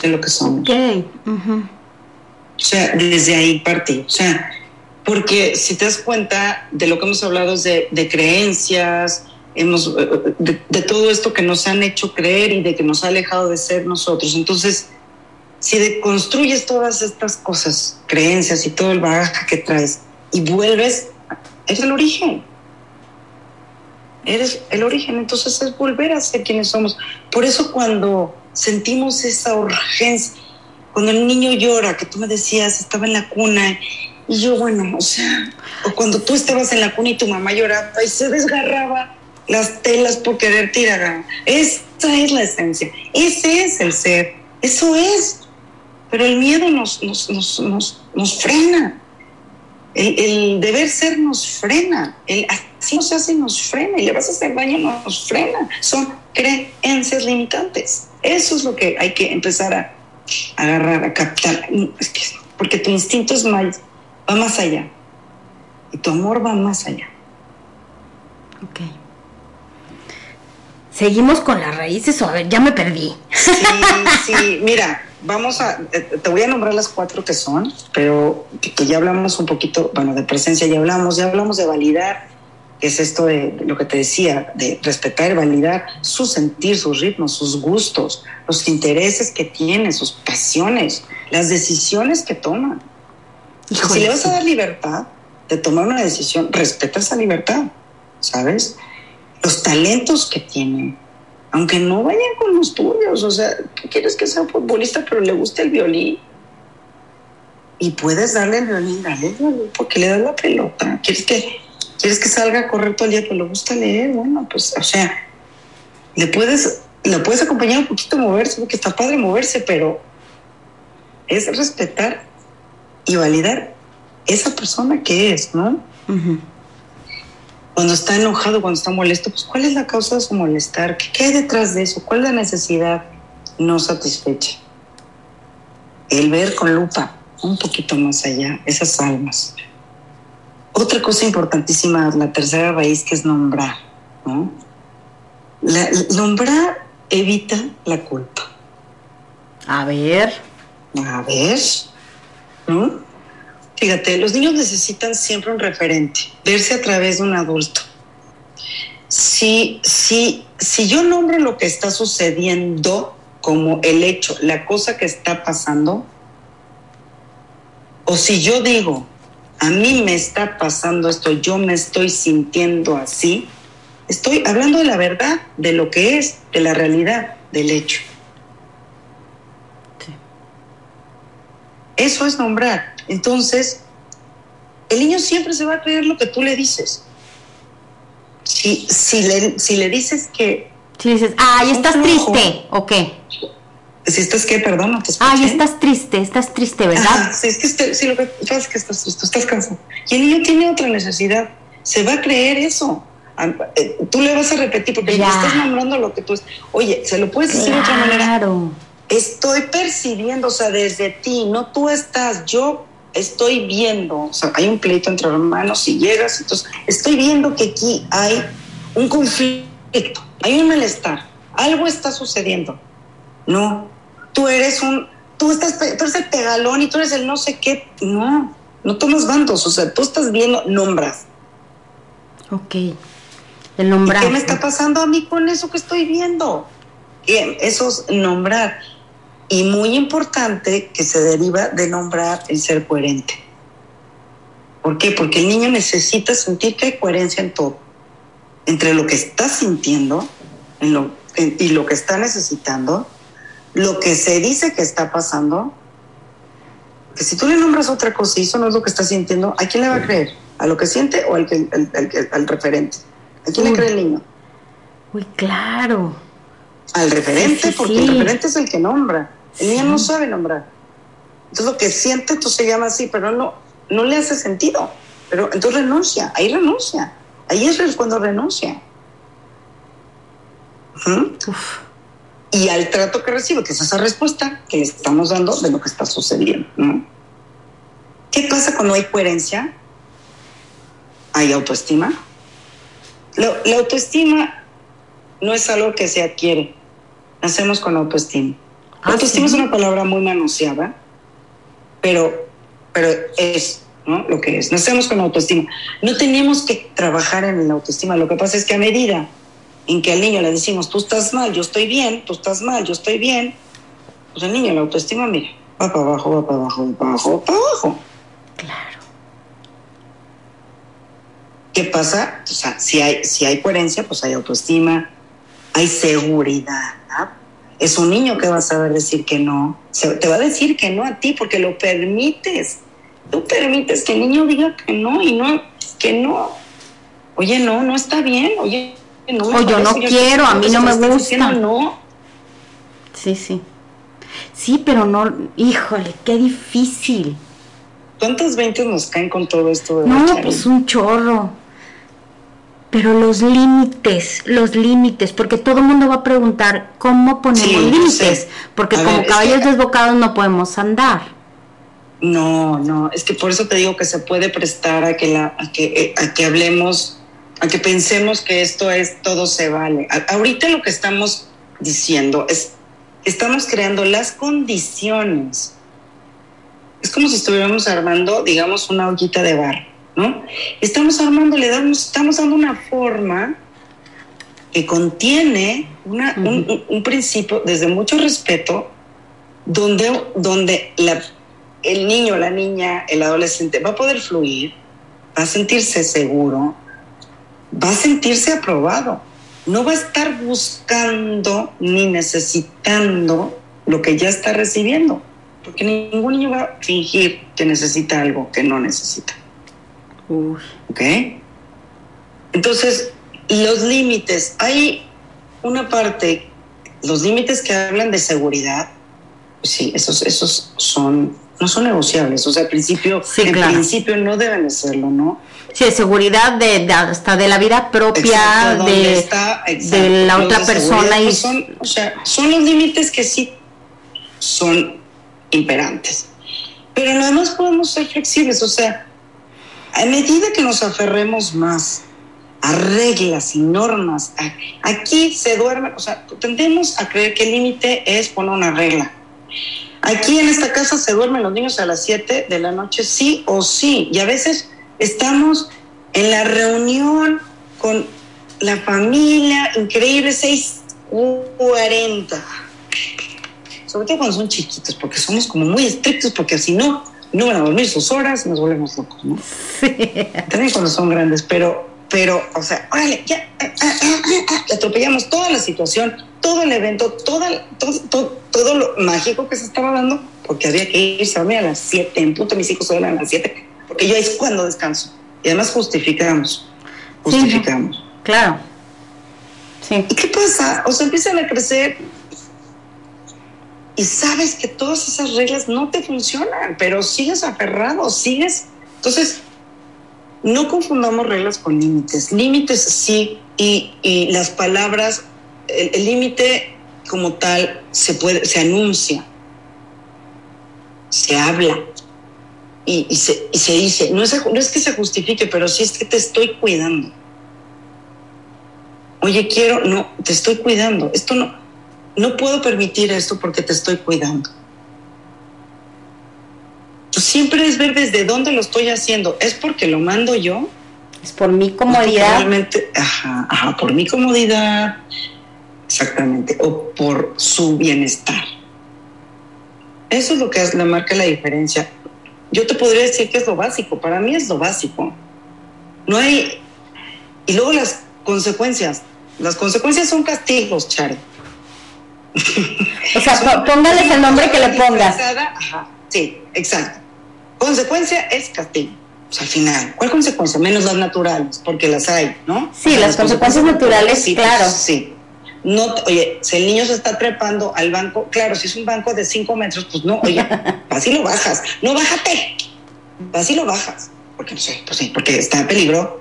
de lo que somos. O sea, desde ahí partir. O sea, porque si te das cuenta de lo que hemos hablado es de, creencias, hemos, de, de, todo esto que nos han hecho creer y de que nos ha alejado de ser nosotros. Entonces, si deconstruyes todas estas cosas, creencias y todo el bagaje que traes y vuelves, es el origen eres el origen, entonces es volver a ser quienes somos. Por eso cuando sentimos esa urgencia, cuando el niño llora, que tú me decías, estaba en la cuna, y yo, bueno, o sea, o cuando tú estabas en la cuna y tu mamá lloraba y se desgarraba las telas por querer tirar. Esa es la esencia, ese es el ser, eso es. Pero el miedo nos, nos, nos, nos, nos frena, el, el, deber ser nos frena, el así nos hace nos frena y le vas a hacer daño nos frena. Son creencias limitantes. Eso es lo que hay que empezar a, agarrar, a captar. porque tu instinto es más, va más allá y tu amor va más allá. Ok. Seguimos con las raíces o a ver, ya me perdí. Sí, sí, mira, vamos a, eh, te voy a nombrar las cuatro que son, pero que ya hablamos un poquito, bueno, de presencia ya hablamos, ya hablamos de validar, que es esto de, lo que te decía, de respetar y validar su sentir, sus ritmos, sus gustos, los intereses que tiene, sus pasiones, las decisiones que toma. si le vas a dar libertad de tomar una decisión, respeta esa libertad, ¿sabes? Los talentos que tiene, aunque no vayan con los tuyos, o sea, ¿qué quieres que sea futbolista pero le guste el violín? Y puedes darle el violín, dale el porque le das la pelota. ¿Quieres que, quieres que salga a correr día, pero le gusta leer? Bueno, pues, o sea, le puedes, le puedes acompañar un poquito a moverse, porque está padre moverse, pero es respetar y validar esa persona que es, ¿no? Cuando está enojado, cuando está molesto, pues ¿cuál es la causa de su molestar? ¿Qué, hay detrás de eso? ¿Cuál es la necesidad no satisfecha? El ver con lupa un poquito más allá esas almas. Otra cosa importantísima, la tercera raíz, que es nombrar. ¿no? nombrar evita la culpa. A ver. A ver. ¿no? Fíjate, los niños necesitan siempre un referente, verse a través de un adulto. Si, si, si yo nombro lo que está sucediendo como el hecho, la cosa que está pasando, o si yo digo, a mí me está pasando esto, yo me estoy sintiendo así, estoy hablando de la verdad, de lo que es, de la realidad, del hecho. Eso es nombrar. Entonces, el niño siempre se va a creer lo que tú le dices. Si, si, le, si le dices que... Si dices, ay, estás triste, ¿o qué? Si estás qué, perdón, no te Ay, estás triste, estás triste, ¿verdad? sí, es que, sí, lo que pasa es que estás triste, estás cansado. Y el niño tiene otra necesidad. Se va a creer eso. eh, tú le vas a repetir porque ya. estás nombrando lo que tú es. Oye, se lo puedes decir de otra manera. Claro. Estoy percibiendo, o sea, desde ti, no tú estás, yo estoy viendo, o sea, hay un pleito entre hermanos y llegas, entonces estoy viendo que aquí hay un conflicto, hay un malestar, algo está sucediendo. No, tú eres un, tú estás, tú eres el pegalón y tú eres el no sé qué. No, no tomas bandos, o sea, tú estás viendo, nombras. Ok, el nombrar. ¿Qué me está pasando a mí con eso que estoy viendo? Eso es nombrar. Y muy importante que se deriva de nombrar el ser coherente. ¿Por qué? Porque el niño necesita sentir que hay coherencia en todo. Entre lo que está sintiendo en lo, y lo que está necesitando, lo que se dice que está pasando, que si tú le nombras otra cosa y eso no es lo que está sintiendo, ¿a quién le va a creer? ¿A lo que siente o al, al, referente? ¿A quién le cree el niño? Uy, claro. Al referente, porque el referente es el que nombra. El niño no sabe nombrar. Entonces lo que siente, tú se llama así, pero no, no le hace sentido. Pero entonces renuncia, ahí renuncia. Ahí es cuando renuncia. Y al trato que recibe, que es esa respuesta que le estamos dando de lo que está sucediendo. ¿Qué pasa cuando hay coherencia? Hay autoestima. la autoestima no es algo que se adquiere. Nacemos con autoestima. Ah, autoestima es una palabra muy manoseada, pero, pero es ¿no? lo que es. Nacemos con autoestima. No tenemos que trabajar en la autoestima. Lo que pasa es que a medida en que al niño le decimos, tú estás mal, yo estoy bien, tú estás mal, yo estoy bien, pues el niño la autoestima, mira, va para abajo, va para abajo, va para abajo, va para abajo. Claro. ¿Qué pasa? O sea, si hay, si hay coherencia, pues hay autoestima, hay seguridad es un niño que va a saber decir que no. te va a decir que no a ti porque lo permites. Tú permites que el niño diga que no y no, que no. Oye, no, no está bien. Oye, no. o yo no quiero, a mí no me gusta. no. Sí, sí. Sí, pero no, híjole, qué difícil. ¿Cuántas veintes nos caen con todo esto? De no, pues un chorro. Pero los límites, los límites, porque todo el mundo va a preguntar cómo ponemos límites, porque como caballos desbocados no podemos andar. No, no, es que por eso te digo que se puede prestar a que, la, a que, eh, a que hablemos, a que pensemos que esto es todo se vale. ahorita lo que estamos diciendo es, estamos creando las condiciones. Es como si estuviéramos armando, digamos, una ollita de barro Estamos armando, le damos, estamos dando una forma que contiene un, principio desde mucho respeto, donde, donde el niño, la niña, el adolescente va a poder fluir, va a sentirse seguro, va a sentirse aprobado, no va a estar buscando ni necesitando lo que ya está recibiendo, porque ningún niño va a fingir que necesita algo que no necesita. ¿Ok? Entonces, los límites. Hay una parte, los límites que hablan de seguridad, pues sí, esos, esos son, no son negociables. O sea, al principio, en principio no deben de serlo, ¿no? Sí, de seguridad de, hasta de la vida propia de, de, la otra persona. y... Pues son, o sea, son los límites que sí son imperantes. Pero nada más podemos ser flexibles, o sea, a medida que nos aferremos más a reglas y normas, aquí se duerme, o sea, tendemos a creer que el límite es poner una regla. Aquí en esta casa se duermen los niños a las 7 de la noche, sí o sí. Y a veces estamos en la reunión con la familia, increíble, 6.40. Sobre todo cuando son chiquitos, porque somos como muy estrictos, porque si no, no van a dormir sus horas, nos volvemos locos, ¿no? Sí. También cuando son grandes, pero, pero, o sea, órale, ya, ah, ah, ah, atropellamos toda la situación, todo el evento, todo, todo, todo, lo mágico que se estaba dando, porque había que irse a dormir a las 7, en punto mis hijos se duermen a las 7, porque yo es cuando descanso. Y además justificamos, justificamos. claro. Sí. ¿Y qué pasa? O sea, empiezan a crecer y sabes que todas esas reglas no te funcionan, pero sigues aferrado, sigues. Entonces, no confundamos reglas con límites. Límites sí, y, y las palabras, el límite como tal se puede, se anuncia, se habla y, se, y se, dice, no es, no es que se justifique, pero sí es que te estoy cuidando. Oye, quiero, no, te estoy cuidando. Esto no, no puedo permitir esto porque te estoy cuidando. Pues siempre es ver desde dónde lo estoy haciendo. ¿Es porque lo mando yo? Es por mi comodidad. Realmente, ajá, ajá, por mi comodidad, exactamente, o por su bienestar. Eso es lo que es, la marca la diferencia. Yo te podría decir que es lo básico, para mí es lo básico. No hay... Y luego las consecuencias. Las consecuencias son castigos, Chari. O sea, póngales el nombre que le pongas. Ajá, sí, exacto. Consecuencia es castigo. Pues al final, ¿cuál consecuencia? Menos las naturales, porque las hay, ¿no? Sí, las, las, consecuencias, naturales, sí, claro. Sí. No, oye, si el niño se está trepando al banco, claro, si es un banco de 5 metros, pues no, oye, (laughs) así lo bajas. No, bájate. Así lo bajas. Porque no sé, pues sí, porque está en peligro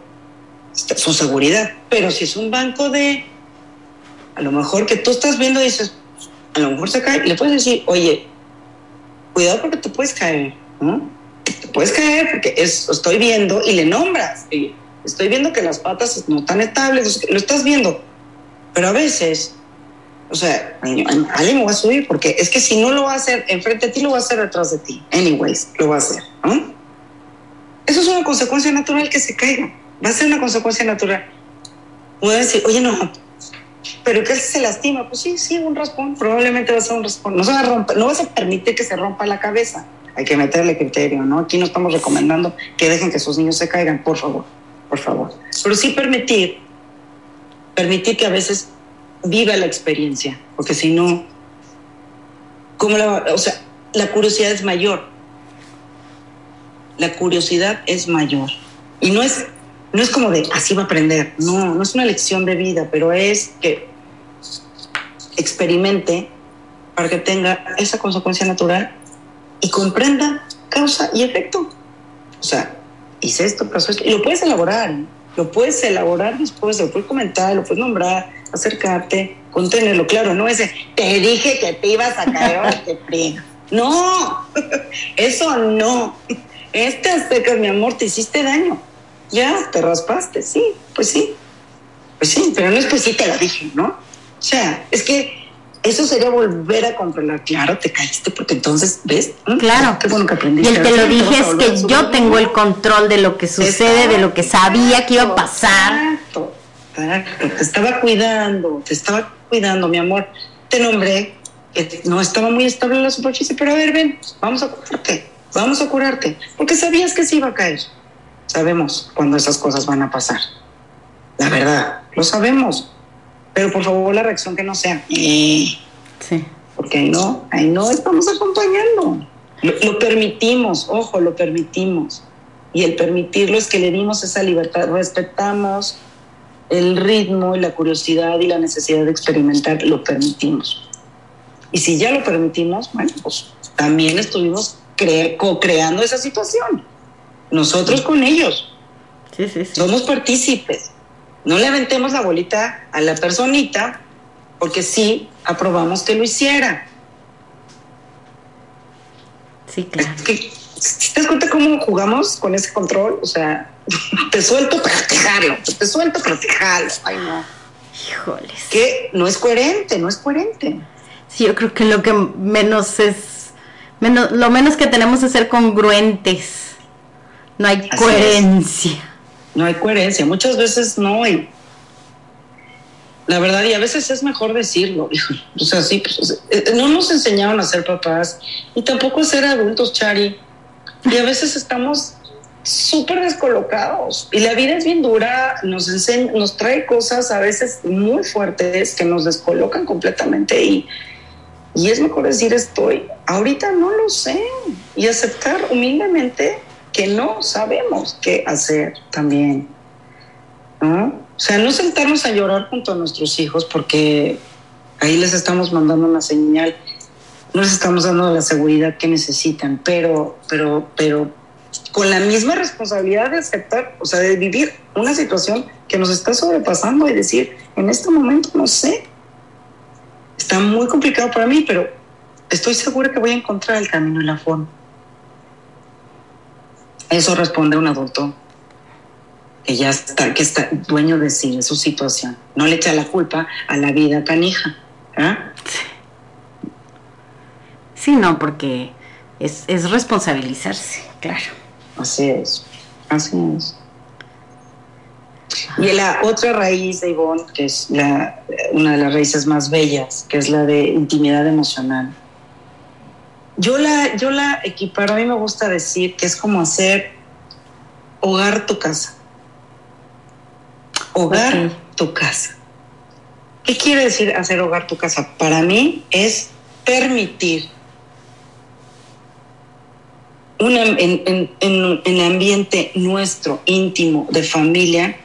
su seguridad. Pero si es un banco de, a lo mejor que tú estás viendo y dices, a lo mejor se cae, le puedes decir, oye, cuidado porque te puedes caer, ¿no? Te puedes caer porque es, estoy viendo y le nombras. Y estoy viendo que las patas no están estables, lo estás viendo. Pero a veces, o sea, alguien me va a subir porque es que si no lo va a hacer enfrente de ti, lo va a hacer detrás de ti. Anyways, lo va a hacer, ¿no? Eso es una consecuencia natural que se caiga. Va a ser una consecuencia natural. Puedo decir, oye, no, pero que se lastima. Pues sí, sí, un raspón. Probablemente va a ser un raspón. No se va no vas a permitir que se rompa la cabeza. Hay que meterle criterio, ¿no? Aquí no estamos recomendando que dejen que sus niños se caigan, por favor, por favor. Pero sí permitir, permitir que a veces viva la experiencia, porque si no, ¿cómo la, o sea, la curiosidad es mayor. La curiosidad es mayor. Y no es no es como de así va a aprender, no, no es una lección de vida, pero es que experimente para que tenga esa consecuencia natural y comprenda causa y efecto. O sea, hice esto, pasó esto, y lo puedes elaborar, lo puedes elaborar después, lo puedes comentar, lo puedes nombrar, acercarte, contenerlo, claro, no ese, te dije que te ibas a caer, te. No, (laughs) eso no. Este aztecas, mi amor, te hiciste daño ya, te raspaste, sí, pues sí. Pues sí, pero no es pues sí te la dije, ¿no? O sea, es que eso sería volver a controlar. Claro, te caíste porque entonces, ¿ves? ¿Mm? Claro. Qué bueno que aprendiste. Y el te lo dije es que yo tengo el control de lo que sucede, de lo que sabía que iba a pasar. Exacto, exacto. Te estaba cuidando, te estaba cuidando, mi amor. Te nombré que no estaba muy estable la superficie, pero a ver, ven, vamos a curarte, vamos a curarte, porque sabías que se iba a caer sabemos cuándo esas cosas van a pasar. La verdad, lo sabemos. Pero por favor, la reacción que no sea. sí. Porque ahí no, ahí no estamos acompañando. Lo, lo, permitimos, ojo, lo permitimos. Y el permitirlo es que le dimos esa libertad, respetamos el ritmo y la curiosidad y la necesidad de experimentar, lo permitimos. Y si ya lo permitimos, bueno, pues también estuvimos co-creando esa situación nosotros con ellos. Sí, sí, sí. Somos partícipes. No le aventemos la bolita a la personita porque sí aprobamos que lo hiciera. Sí, claro. Es que, ¿Te das cuenta cómo jugamos con ese control? O sea, (laughs) te suelto para dejarlo, te suelto para dejarlo. Ay, no. Híjoles. Que no es coherente, no es coherente. Sí, yo creo que lo que menos es, menos, lo menos que tenemos es ser congruentes. No hay Así coherencia. Es. No hay coherencia. Muchas veces no hay. La verdad, y a veces es mejor decirlo. O sea, sí, pues, no nos enseñaron a ser papás y tampoco a ser adultos, Chari. Y a veces estamos súper descolocados. Y la vida es bien dura, nos, enseña, nos trae cosas a veces muy fuertes que nos descolocan completamente. Y, y es mejor decir estoy. Ahorita no lo sé. Y aceptar humildemente que no sabemos qué hacer también. ¿no? O sea, no sentarnos a llorar junto a nuestros hijos porque ahí les estamos mandando una señal, no les estamos dando la seguridad que necesitan, pero, pero, pero con la misma responsabilidad de aceptar, o sea, de vivir una situación que nos está sobrepasando y decir, en este momento no sé, está muy complicado para mí, pero estoy segura que voy a encontrar el camino y la forma. Eso responde un adulto que ya está, que está dueño de sí, de su situación. No le echa la culpa a la vida canija. ¿ah? Sí, no, porque es, es responsabilizarse, claro. Así es, así es. Y la otra raíz de Ivonne, que es la, una de las raíces más bellas, que es la de intimidad emocional. Yo la, yo la equiparo, a mí me gusta decir que es como hacer hogar tu casa. Hogar tu casa. ¿Qué quiere decir hacer hogar tu casa? Para mí es permitir en, el ambiente nuestro, íntimo, de familia,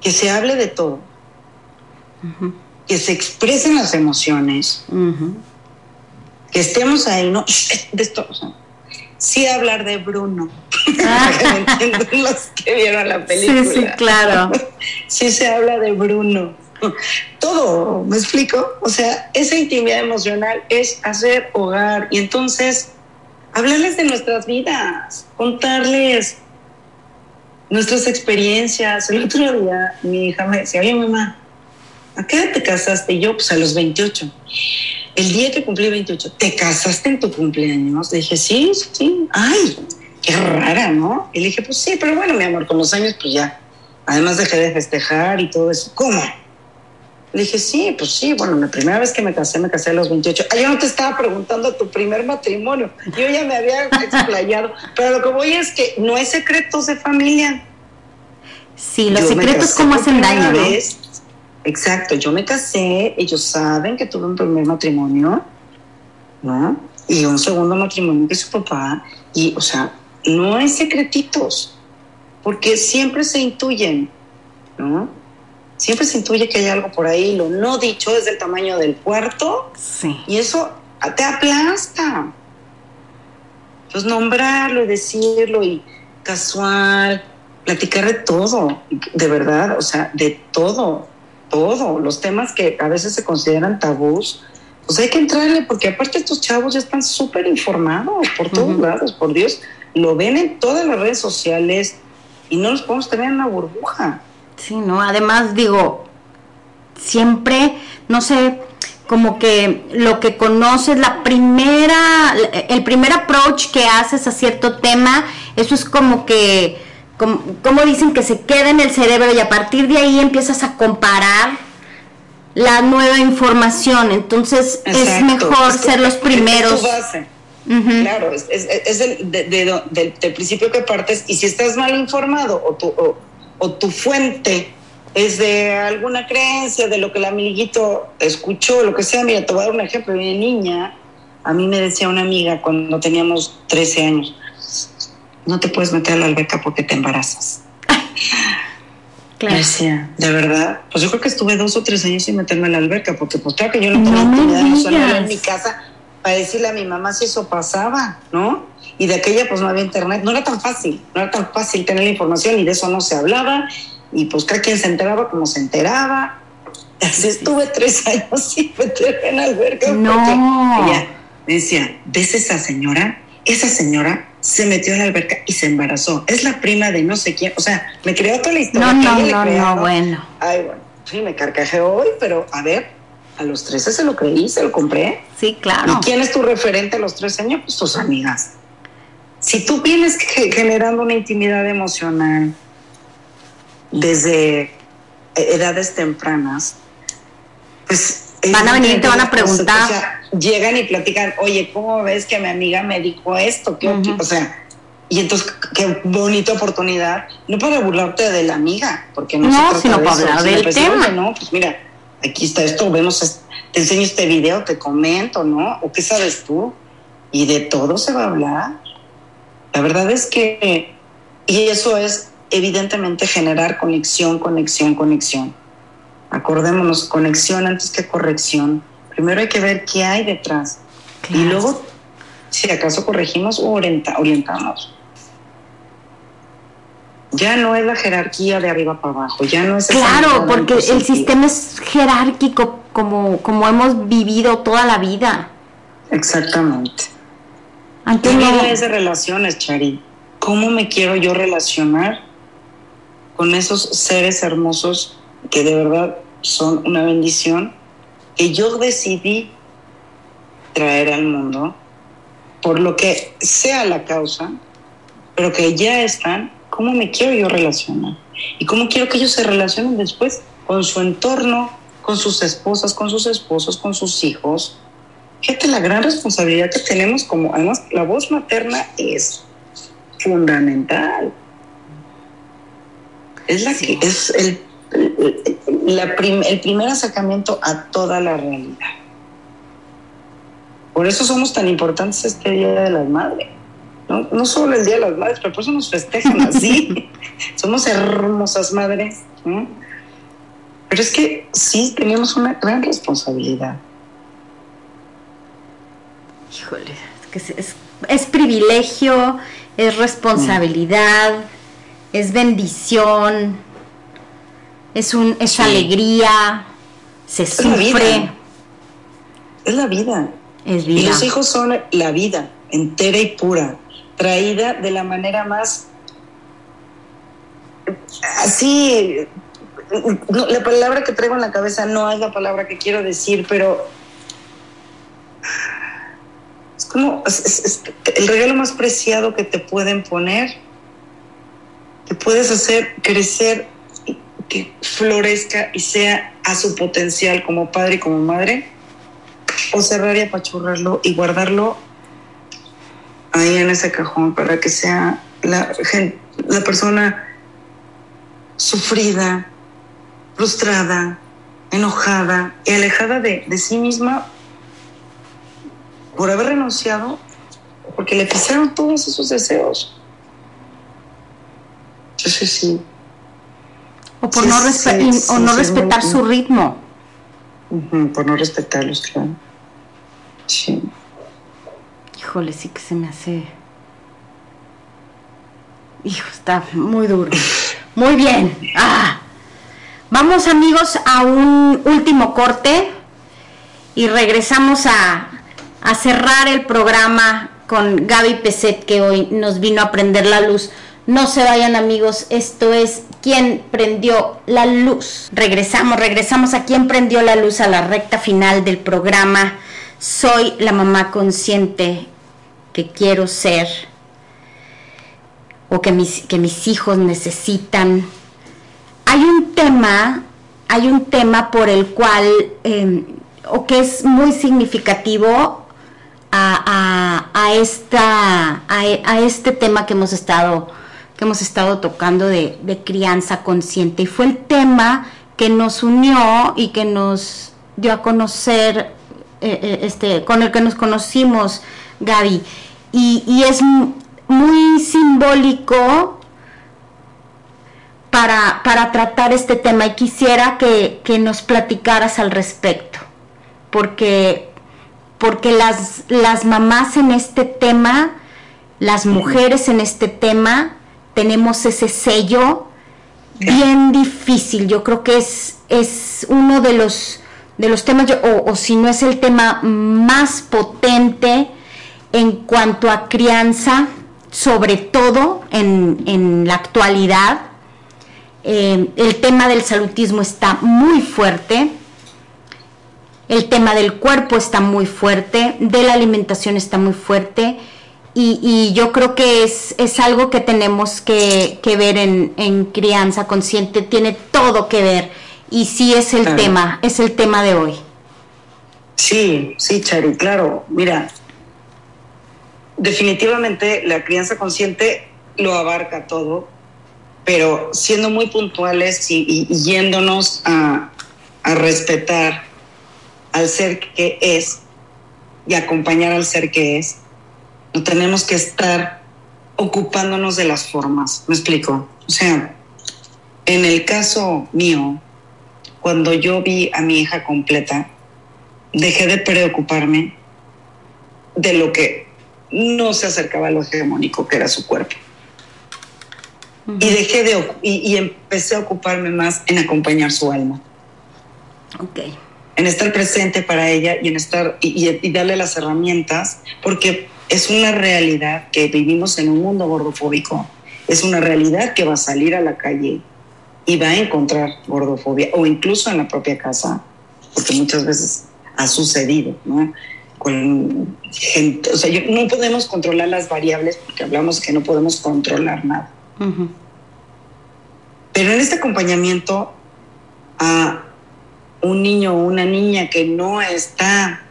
que se hable de todo, que se expresen las emociones, que estemos ahí, ¿no? De esto, sí hablar de Bruno, ah. (laughs) los que vieron la película. Sí, sí, claro. (laughs) sí se habla de Bruno. Todo, ¿me explico? O sea, esa intimidad emocional es hacer hogar y entonces hablarles de nuestras vidas, contarles nuestras experiencias. El otro día mi hija me decía, oye mamá, ¿a qué edad te casaste? Y yo, pues a los 28. El día que cumplí 28, ¿te casaste en tu cumpleaños? Le dije, sí, sí. Ay, qué rara, ¿no? Y le dije, pues sí, pero bueno, mi amor, con los años, pues ya. Además dejé de festejar y todo eso. ¿Cómo? Le dije, sí, pues sí, bueno, la primera vez que me casé, me casé a los 28. Ah, yo no te estaba preguntando tu primer matrimonio, yo ya me había (laughs) explayado, pero lo que voy es que no hay secretos de familia. Sí, los secretos como hacen daño, ¿no? Exacto, yo me casé, ellos saben que tuve un primer matrimonio, ¿no? Y un segundo matrimonio que su papá, y, o sea, no hay secretitos, porque siempre se intuyen, ¿no? siempre se intuye que hay algo por ahí, lo no dicho es del tamaño del cuarto. Sí. Y eso te aplasta. Pues nombrarlo y decirlo y casual, platicar de todo, de verdad, o sea, de todo, todo. Los temas que a veces se consideran tabús, pues hay que entrarle, porque aparte estos chavos ya están súper informados por todos lados, por Dios, lo ven en todas las redes sociales y no los podemos tener en una burbuja. Sí, ¿no? Además, digo, siempre, no sé, como que lo que conoces, la primera, el primer approach que haces a cierto tema, eso es como que, como, dicen, que se queda en el cerebro y a partir de ahí empiezas a comparar la nueva información. Entonces es mejor ser los primeros. Claro, es, es, el, del principio que partes y si estás mal informado o, tu, o, o tu fuente es de alguna creencia, de lo que el amiguito escuchó, lo que sea. Mira, te voy a dar un ejemplo. De niña, a mí me decía una amiga cuando teníamos 13 años, no te puedes meter a la alberca porque te embarazas. (laughs) Claro. Me decía, de verdad, pues yo creo que estuve dos o tres años sin meterme a la alberca, porque pues claro que yo no tenía intimidad en mi casa para decirle a mi mamá si eso pasaba, ¿no? y de aquella pues no había internet, no era tan fácil, no era tan fácil tener la información y de eso no se hablaba y pues cada quien se enteraba como se enteraba. Así estuve tres años (laughs) sin meterme en alberca no. porque ella decía, ¿ves esa señora? Esa señora se metió en la alberca y se embarazó. Es la prima de no sé quién. O sea, me creó toda la historia. No, no, no, no, bueno. Ay, bueno, sí, me carcajeó hoy, pero a ver, a los 13 se lo creí, se lo compré. Sí, claro. ¿Y quién es tu referente a los 13 años? Pues tus amigas si tú vienes generando una intimidad emocional desde edades tempranas, pues... Van a venir y te van a preguntar. Llegan y platican, oye, ¿cómo ves que mi amiga me dijo esto? ¿Qué, O sea, y entonces, qué bonita oportunidad, no para burlarte de la amiga, porque no, no sino para hablar del tema. no, pues mira, aquí está esto, vemos, te enseño este video, te comento, ¿no? ¿O qué sabes tú? Y de todo se va a hablar. La verdad es que, y eso es evidentemente generar conexión, conexión, conexión. Acordémonos, conexión antes que corrección. Primero hay que ver qué hay detrás. Y luego si acaso corregimos o orientamos. Ya no es la jerarquía de arriba para abajo, ya no es... Claro, porque el sistema es jerárquico como, como hemos vivido toda la vida. Exactamente. Ante no... es de relaciones, Chari. ¿Cómo me quiero yo relacionar con esos seres hermosos que de verdad son una bendición que yo decidí traer al mundo por lo que sea la causa, pero que ya están, ¿cómo me quiero yo relacionar? Y cómo quiero que ellos se relacionen después con su entorno, con sus esposas, con sus esposos, con sus hijos. Fíjate la gran responsabilidad que tenemos como, además, la voz materna es fundamental. Es la que es el, el primer acercamiento a toda la realidad. Por eso somos tan importantes este Día de las Madres. No, no solo el Día de las Madres, pero por eso nos festejan así. (laughs) somos hermosas madres. Pero es que sí tenemos una gran responsabilidad. Híjole, es, privilegio, es responsabilidad, es bendición, es, un, es alegría, se sufre. Es la vida. Y los hijos son la vida entera y pura, traída de la manera más así. la palabra que traigo en la cabeza no es la palabra que quiero decir, pero es como el regalo más preciado que te pueden poner, que puedes hacer crecer, que florezca y sea a su potencial como padre y como madre o cerrar y apachurrarlo y guardarlo ahí en ese cajón para que sea la, la persona sufrida, frustrada, enojada y alejada de, de sí misma por haber renunciado, porque le pisaron todos esos deseos. Entonces sí. O por no, o no respetar su ritmo. por no respetarlos, claro. Sí. Híjole, sí que se me hace. Hijo, está muy duro. Muy bien. Ah. Vamos amigos a un último corte y regresamos a, a cerrar el programa con Gaby Peset que hoy nos vino a prender la luz. No se vayan amigos, esto es ¿Quién prendió la luz? Regresamos, regresamos a ¿Quién prendió la luz? a la recta final del programa soy la mamá consciente que quiero ser o que mis, que mis hijos necesitan. Hay un tema, hay un tema por el cual, em, o que es muy significativo a, esta, a, este tema que hemos estado, que hemos estado tocando de, crianza consciente. Y fue el tema que nos unió y que nos dio a conocer eh, eh, este, con el que nos conocimos, Gaby. Y, es muy simbólico para, para, tratar este tema y quisiera que, nos platicaras al respecto, porque, porque las, las mamás en este tema, las mujeres en este tema, tenemos ese sello bien difícil. Yo creo que es, es uno de los de los temas, o, si no es el tema más potente en cuanto a crianza, sobre todo en, la actualidad. Eh, el tema del salutismo está muy fuerte, el tema del cuerpo está muy fuerte, de la alimentación está muy fuerte. Y, yo creo que es, es algo que tenemos que, ver en, en crianza consciente, tiene todo que ver y sí es el tema, es el tema de hoy. Sí, sí, Chari, claro. Mira, definitivamente la crianza consciente lo abarca todo, pero siendo muy puntuales y, yéndonos a, a, respetar al ser que es y acompañar al ser que es, no tenemos que estar ocupándonos de las formas. ¿Me explico? O sea, en el caso mío, cuando yo vi a mi hija completa, dejé de preocuparme de lo que no se acercaba a lo hegemónico que era su cuerpo. Y dejé de y, empecé a ocuparme más en acompañar su alma. Ok. En estar presente para ella y en estar y, darle las herramientas, porque es una realidad que vivimos en un mundo gordofóbico. Es una realidad que va a salir a la calle y va a encontrar gordofobia o incluso en la propia casa, porque muchas veces ha sucedido, ¿no? Con gente, o sea, no podemos controlar las variables porque hablamos que no podemos controlar nada. Pero en este acompañamiento a un niño o una niña que no está,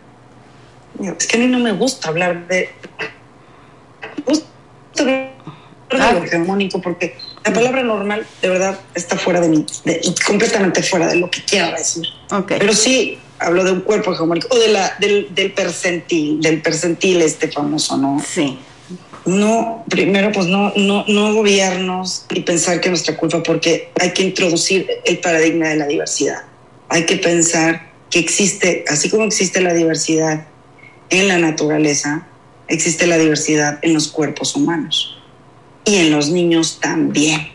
es que a mí no me gusta hablar de, gusta lo hegemónico porque la palabra normal de verdad está fuera de mí, completamente fuera de lo que quiero decir. Pero sí hablo de un cuerpo hegemónico o de la, del, del percentil, del percentil este famoso, ¿no? Sí no, primero pues no, no, no gobiernos y pensar que es nuestra culpa porque hay que introducir el paradigma de la diversidad. Hay que pensar que existe, así como existe la diversidad en la naturaleza, existe la diversidad en los cuerpos humanos y en los niños también.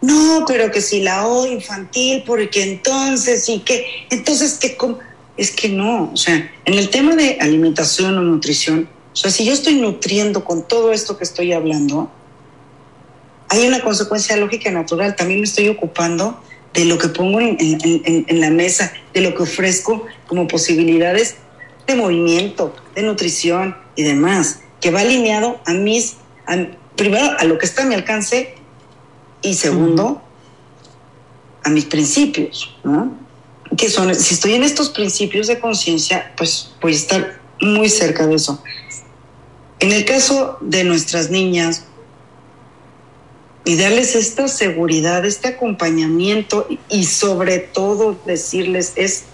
No, pero que si la O infantil, porque entonces y que, entonces que, es que no, o sea, en el tema de alimentación o nutrición, o sea, si yo estoy nutriendo con todo esto que estoy hablando, hay una consecuencia lógica y natural. También me estoy ocupando de lo que pongo en, la mesa, de lo que ofrezco como posibilidades de movimiento, de nutrición y demás, que va alineado a mis, primero a lo que está a mi alcance y segundo, a mis principios, ¿no? Que son, si estoy en estos principios de conciencia, pues voy a estar muy cerca de eso. En el caso de nuestras niñas, y darles esta seguridad, este acompañamiento y sobre todo decirles es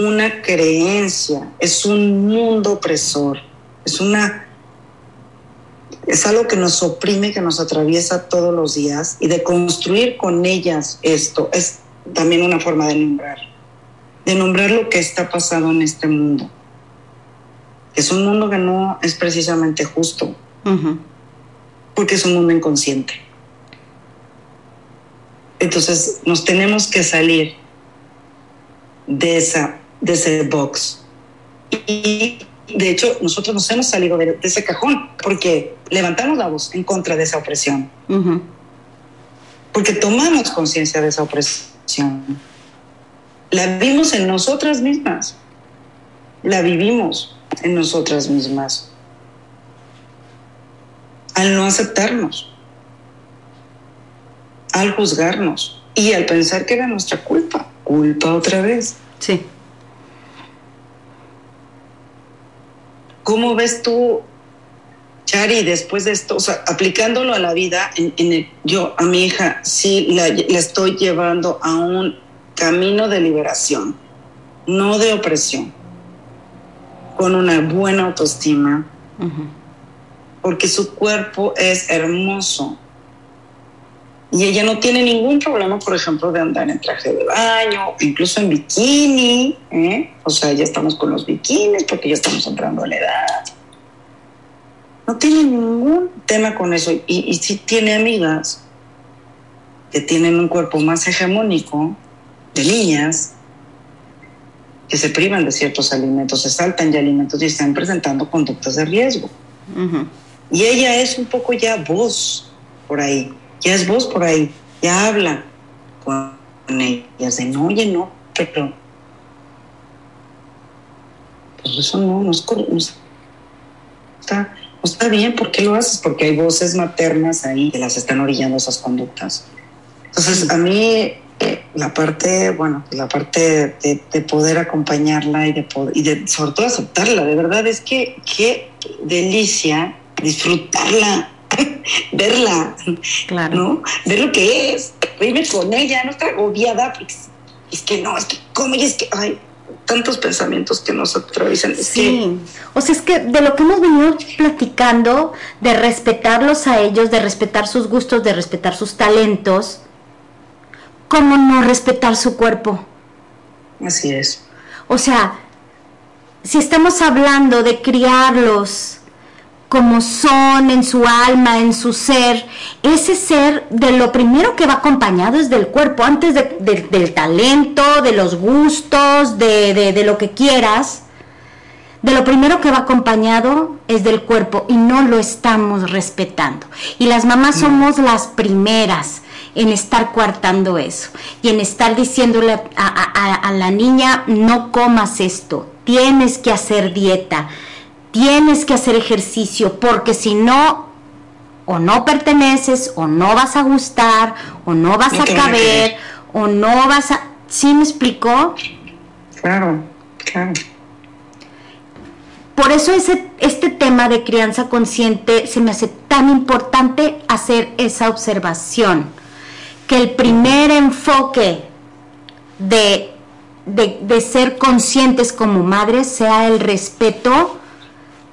una creencia, es un mundo opresor, es una es algo que nos oprime, que nos atraviesa todos los días y de construir con ellas esto es también una forma de nombrar, de nombrar lo que está pasando en este mundo es un mundo que no es precisamente justo, porque es un mundo inconsciente. Entonces nos tenemos que salir de, esa, de ese box. Y de hecho nosotros nos hemos salido de, ese cajón porque levantamos la voz en contra de esa opresión. Porque tomamos conciencia de esa opresión. La vimos en nosotras mismas. La vivimos en nosotras mismas al no aceptarnos, al juzgarnos y al pensar que era nuestra culpa, culpa otra vez. Sí. ¿Cómo ves tú, Chari, después de esto, o sea, aplicándolo a la vida, en, yo a mi hija sí la, la estoy llevando a un camino de liberación, no de opresión? con una buena autoestima, porque su cuerpo es hermoso. Y ella no tiene ningún problema, por ejemplo, de andar en traje de baño, incluso en bikini. ¿eh? O sea, ya estamos con los bikinis porque ya estamos entrando a la edad. No tiene ningún tema con eso. Y, y sí tiene amigas que tienen un cuerpo más hegemónico, de niñas, que se privan de ciertos alimentos, se saltan de alimentos y están presentando conductas de riesgo. Y ella es un poco ya voz por ahí, ya es voz por ahí, ya habla con ellas de no, oye, no, pero pues eso no, no, está, no está bien, ¿por qué lo haces? Porque hay voces maternas ahí que las están orillando esas conductas. Entonces, a mí la parte, bueno, la parte de, poder acompañarla y de, y de sobre todo aceptarla, de verdad es que qué delicia disfrutarla, (laughs) verla, claro. ¿no? Ver lo que es, reírme con ella, no estar agobiada, pues, es que no, es que cómo y es que, hay tantos pensamientos que nos atraviesan. sí, o sea, es que de lo que hemos venido platicando, de respetarlos a ellos, de respetar sus gustos, de respetar sus talentos, ¿cómo no respetar su cuerpo? Así es. O sea, si estamos hablando de criarlos como son en su alma, en su ser, ese ser de lo primero que va acompañado es del cuerpo, antes del talento, de los gustos, de, de lo que quieras, de lo primero que va acompañado es del cuerpo y no lo estamos respetando. Y las mamás mm. somos las primeras en estar coartando eso y en estar diciéndole a, a, la niña, no comas esto, tienes que hacer dieta, tienes que hacer ejercicio, porque si no, o no perteneces, o no vas a gustar, o no vas a caber, o no vas a... ¿Sí me explicó? Claro, claro. Por eso ese, este tema de crianza consciente se me hace tan importante hacer esa observación, que el primer enfoque de, de ser conscientes como madres sea el respeto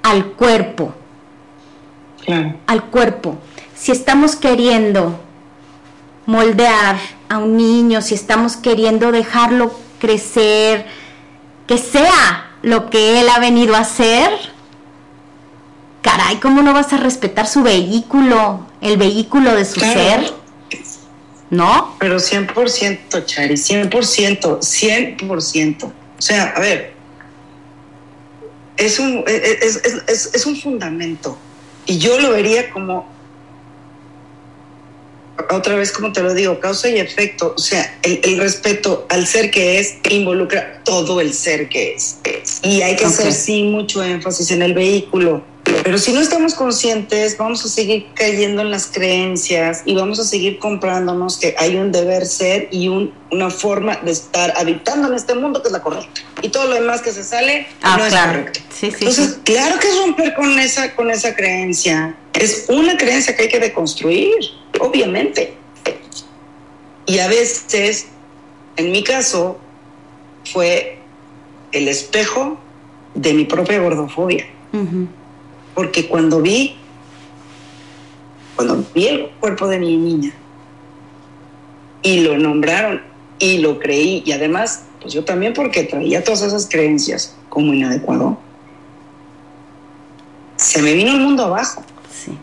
al cuerpo. Al cuerpo. Si estamos queriendo moldear a un niño, si estamos queriendo dejarlo crecer, que sea lo que él ha venido a hacer, caray, ¿cómo no vas a respetar su vehículo, el vehículo de su ser? ¿No? Pero 100%, Chari, 100%, 100%. O sea, a ver, es un, es, es, es, un fundamento. Y yo lo vería como, otra vez como te lo digo, causa y efecto. O sea, el, respeto al ser que es involucra todo el ser que es. Y hay que hacer, sí, mucho énfasis en el vehículo pero si no estamos conscientes, vamos a seguir cayendo en las creencias y vamos a seguir comprándonos que hay un deber ser y una forma de estar habitando en este mundo que es la correcta. Y todo lo demás que se sale ah, no es correcto. Entonces, claro que es romper con esa, con esa creencia. Es una creencia que hay que deconstruir, obviamente. Y a veces, en mi caso, fue el espejo de mi propia gordofobia porque cuando vi, cuando vi el cuerpo de mi niña y lo nombraron y lo creí, y además, pues yo también porque traía todas esas creencias como inadecuado, se me vino el mundo abajo. Sí.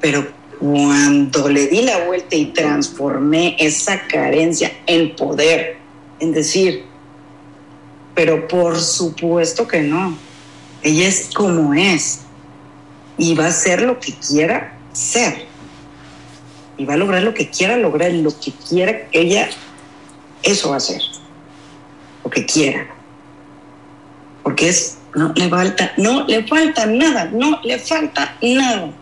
Pero cuando le di la vuelta y transformé esa carencia en poder, en decir, pero por supuesto que no. Ella es como es y va a ser lo que quiera ser. Y va a lograr lo que quiera lograr, lo que quiera ella, eso va a ser. Lo que quiera. Porque es, no le falta, no le falta nada, no le falta nada.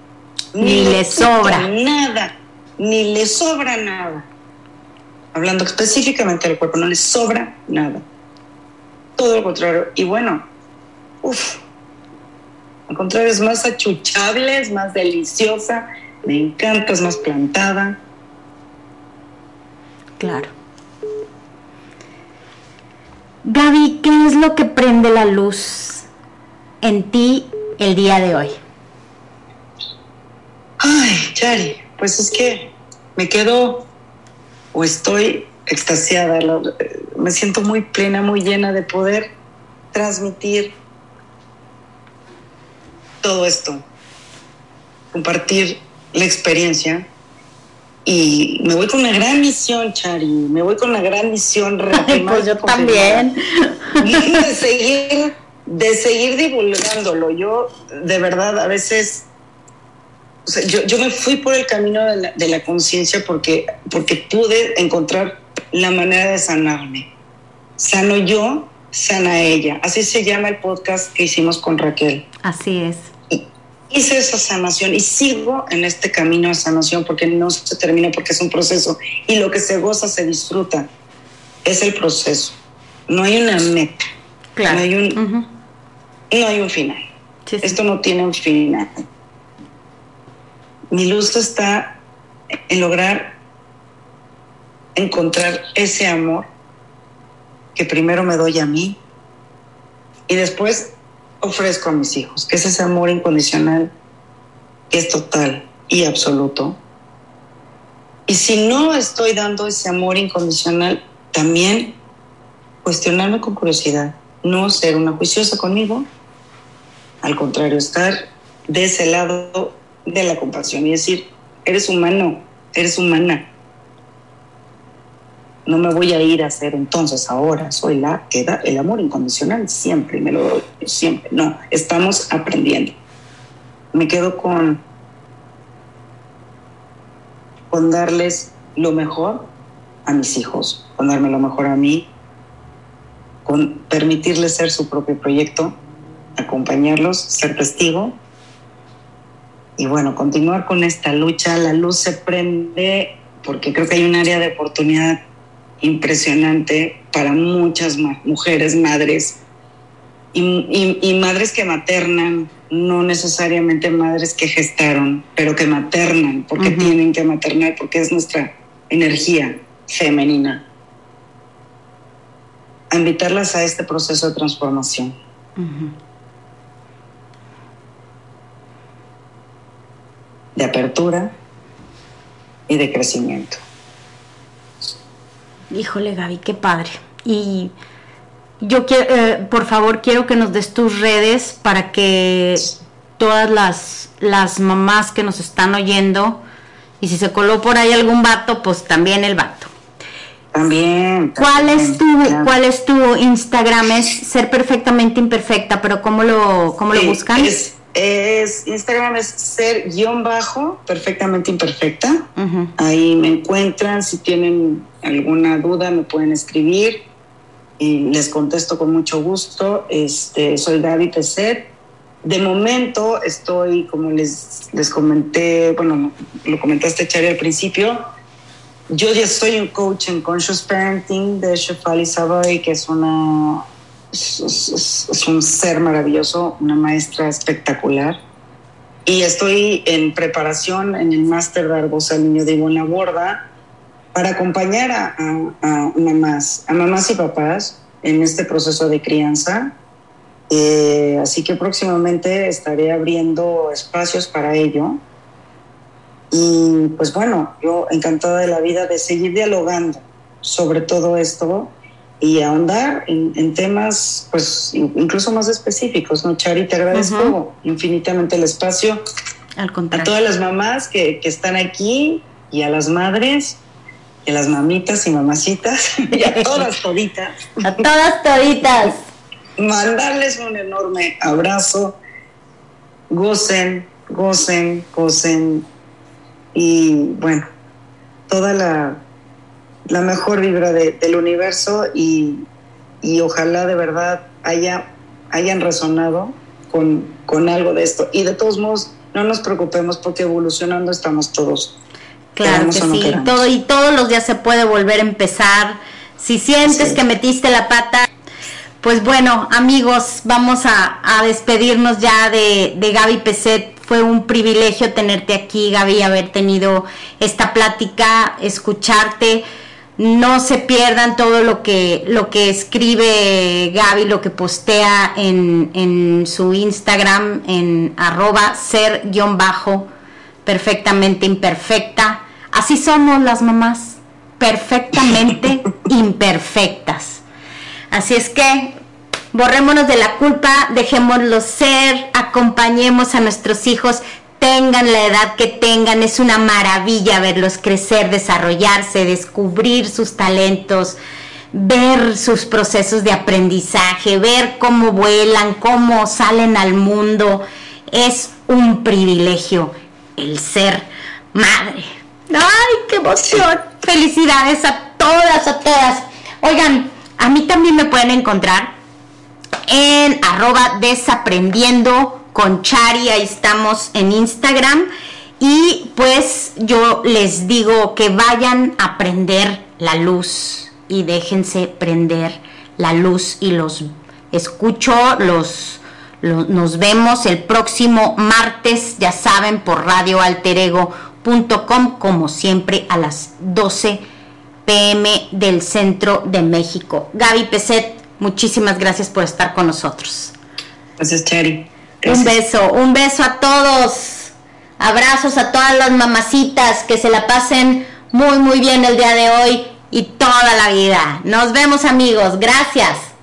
Ni, le sobra. Nada, ni le sobra nada. Hablando específicamente del cuerpo, no le sobra nada todo lo contrario. Y bueno, uff, al contrario, es más achuchable, es más deliciosa, me encanta, es más plantada. Claro. Gaby, ¿qué es lo que prende la luz en ti el día de hoy? Ay, Chari, pues es que me quedo o estoy extasiada, me siento muy plena, muy llena de poder transmitir todo esto, compartir la experiencia y me voy con una gran misión, Chari, me voy con una gran misión. (laughs) pues yo también. (laughs) De seguir, de seguir divulgándolo. Yo, de verdad, a veces, yo, yo, me fui por el camino de la, de la conciencia porque, porque pude encontrar la manera de sanarme. Sano yo, sana ella. Así se llama el podcast que hicimos con Raquel. Así es. hice esa sanación y sigo en este camino de sanación porque no se termina, porque es un proceso. Y lo que se goza se disfruta. Es el proceso. No hay una meta. Claro. No hay un, no hay un final. Esto no tiene un final. Mi luz está en lograr encontrar ese amor que primero me doy a mí y después ofrezco a mis hijos, que es ese amor incondicional que es total y absoluto. Y si no estoy dando ese amor incondicional, también cuestionarme con curiosidad, no ser una juiciosa conmigo Al contrario, estar de ese lado de la compasión y decir, eres humano, eres humana. No me voy a ir a hacer entonces ahora, soy la que da el amor incondicional, siempre me lo doy, siempre. No, estamos aprendiendo. Me quedo con, con darles lo mejor a mis hijos, con darme lo mejor a mí, con permitirles ser su propio proyecto, acompañarlos, ser testigo y bueno, continuar con esta lucha. La luz se prende porque creo que hay un área de oportunidad impresionante para muchas mujeres, madres y, madres que maternan, no necesariamente madres que gestaron, pero que maternan, porque tienen que maternar, porque es nuestra energía femenina. A invitarlas a este proceso de transformación. De apertura y de crecimiento. Híjole, Gaby, qué padre. Y yo quiero, eh, por favor, quiero que nos des tus redes para que todas las, las mamás que nos están oyendo, y si se coló por ahí algún vato, pues también el vato. También. ¿Cuál es tu cuál es tu Instagram? Es ser perfectamente imperfecta, pero ¿cómo lo cómo lo buscan? Es, Instagram es ser guion bajo perfectamente imperfecta. Ahí me encuentran. Si tienen alguna duda me pueden escribir y les contesto con mucho gusto. Este, soy Gaby Peset. De momento estoy, como les, les comenté, bueno, lo comentaste Chari al principio, yo ya soy un coach en Conscious Parenting de Shefali Savoy, que es una es, un ser maravilloso, una maestra espectacular. Y estoy en preparación en el máster de Arbos al Niño de Ivona Borda para acompañar a, a, mamás, a mamás y papás en este proceso de crianza. Eh, así que próximamente estaré abriendo espacios para ello. Y pues bueno, yo encantada de la vida de seguir dialogando sobre todo esto y ahondar en, temas pues incluso más específicos, ¿no, Chari? Te agradezco infinitamente el espacio. Al a todas las mamás que, que, están aquí y a las madres y a las mamitas y mamacitas (laughs) y a todas toditas. A todas toditas. Mandarles un enorme abrazo. Gocen, gocen, gocen. Y bueno, toda la la mejor vibra del universo y, ojalá de verdad haya, hayan resonado con, con algo de esto. Y de todos modos, no nos preocupemos porque evolucionando estamos todos. Claro que sí, todo, y todos los días se puede volver a empezar. Si sientes que metiste la pata, pues bueno, amigos, vamos a, despedirnos ya de, de Gaby Peset. Fue un privilegio tenerte aquí, Gaby, haber tenido esta plática, escucharte no se pierdan todo lo que, lo que escribe Gaby, lo que postea en, su Instagram, en arroba ser-bajo, perfectamente imperfecta. Así somos las mamás, perfectamente (laughs) imperfectas. Así es que borrémonos de la culpa, dejémoslo ser, acompañemos a nuestros hijos tengan la edad que tengan, es una maravilla verlos crecer, desarrollarse, descubrir sus talentos, ver sus procesos de aprendizaje, ver cómo vuelan, cómo salen al mundo. Es un privilegio el ser madre. ¡Ay, qué emoción! Felicidades a todas, a todas. Oigan, a mí también me pueden encontrar en arroba desaprendiendo con Chari, ahí estamos en Instagram. Y pues yo les digo que vayan a prender la luz y déjense prender la luz y los escucho, los, nos vemos el próximo martes, ya saben, por radioalterego.com, como siempre a las 12 pm del centro de México. Gaby Peset, muchísimas gracias por estar con nosotros. Gracias, Chari. Un beso, un beso a todos. Abrazos a todas las mamacitas, que se la pasen muy, muy bien el día de hoy y toda la vida. Nos vemos amigos, gracias.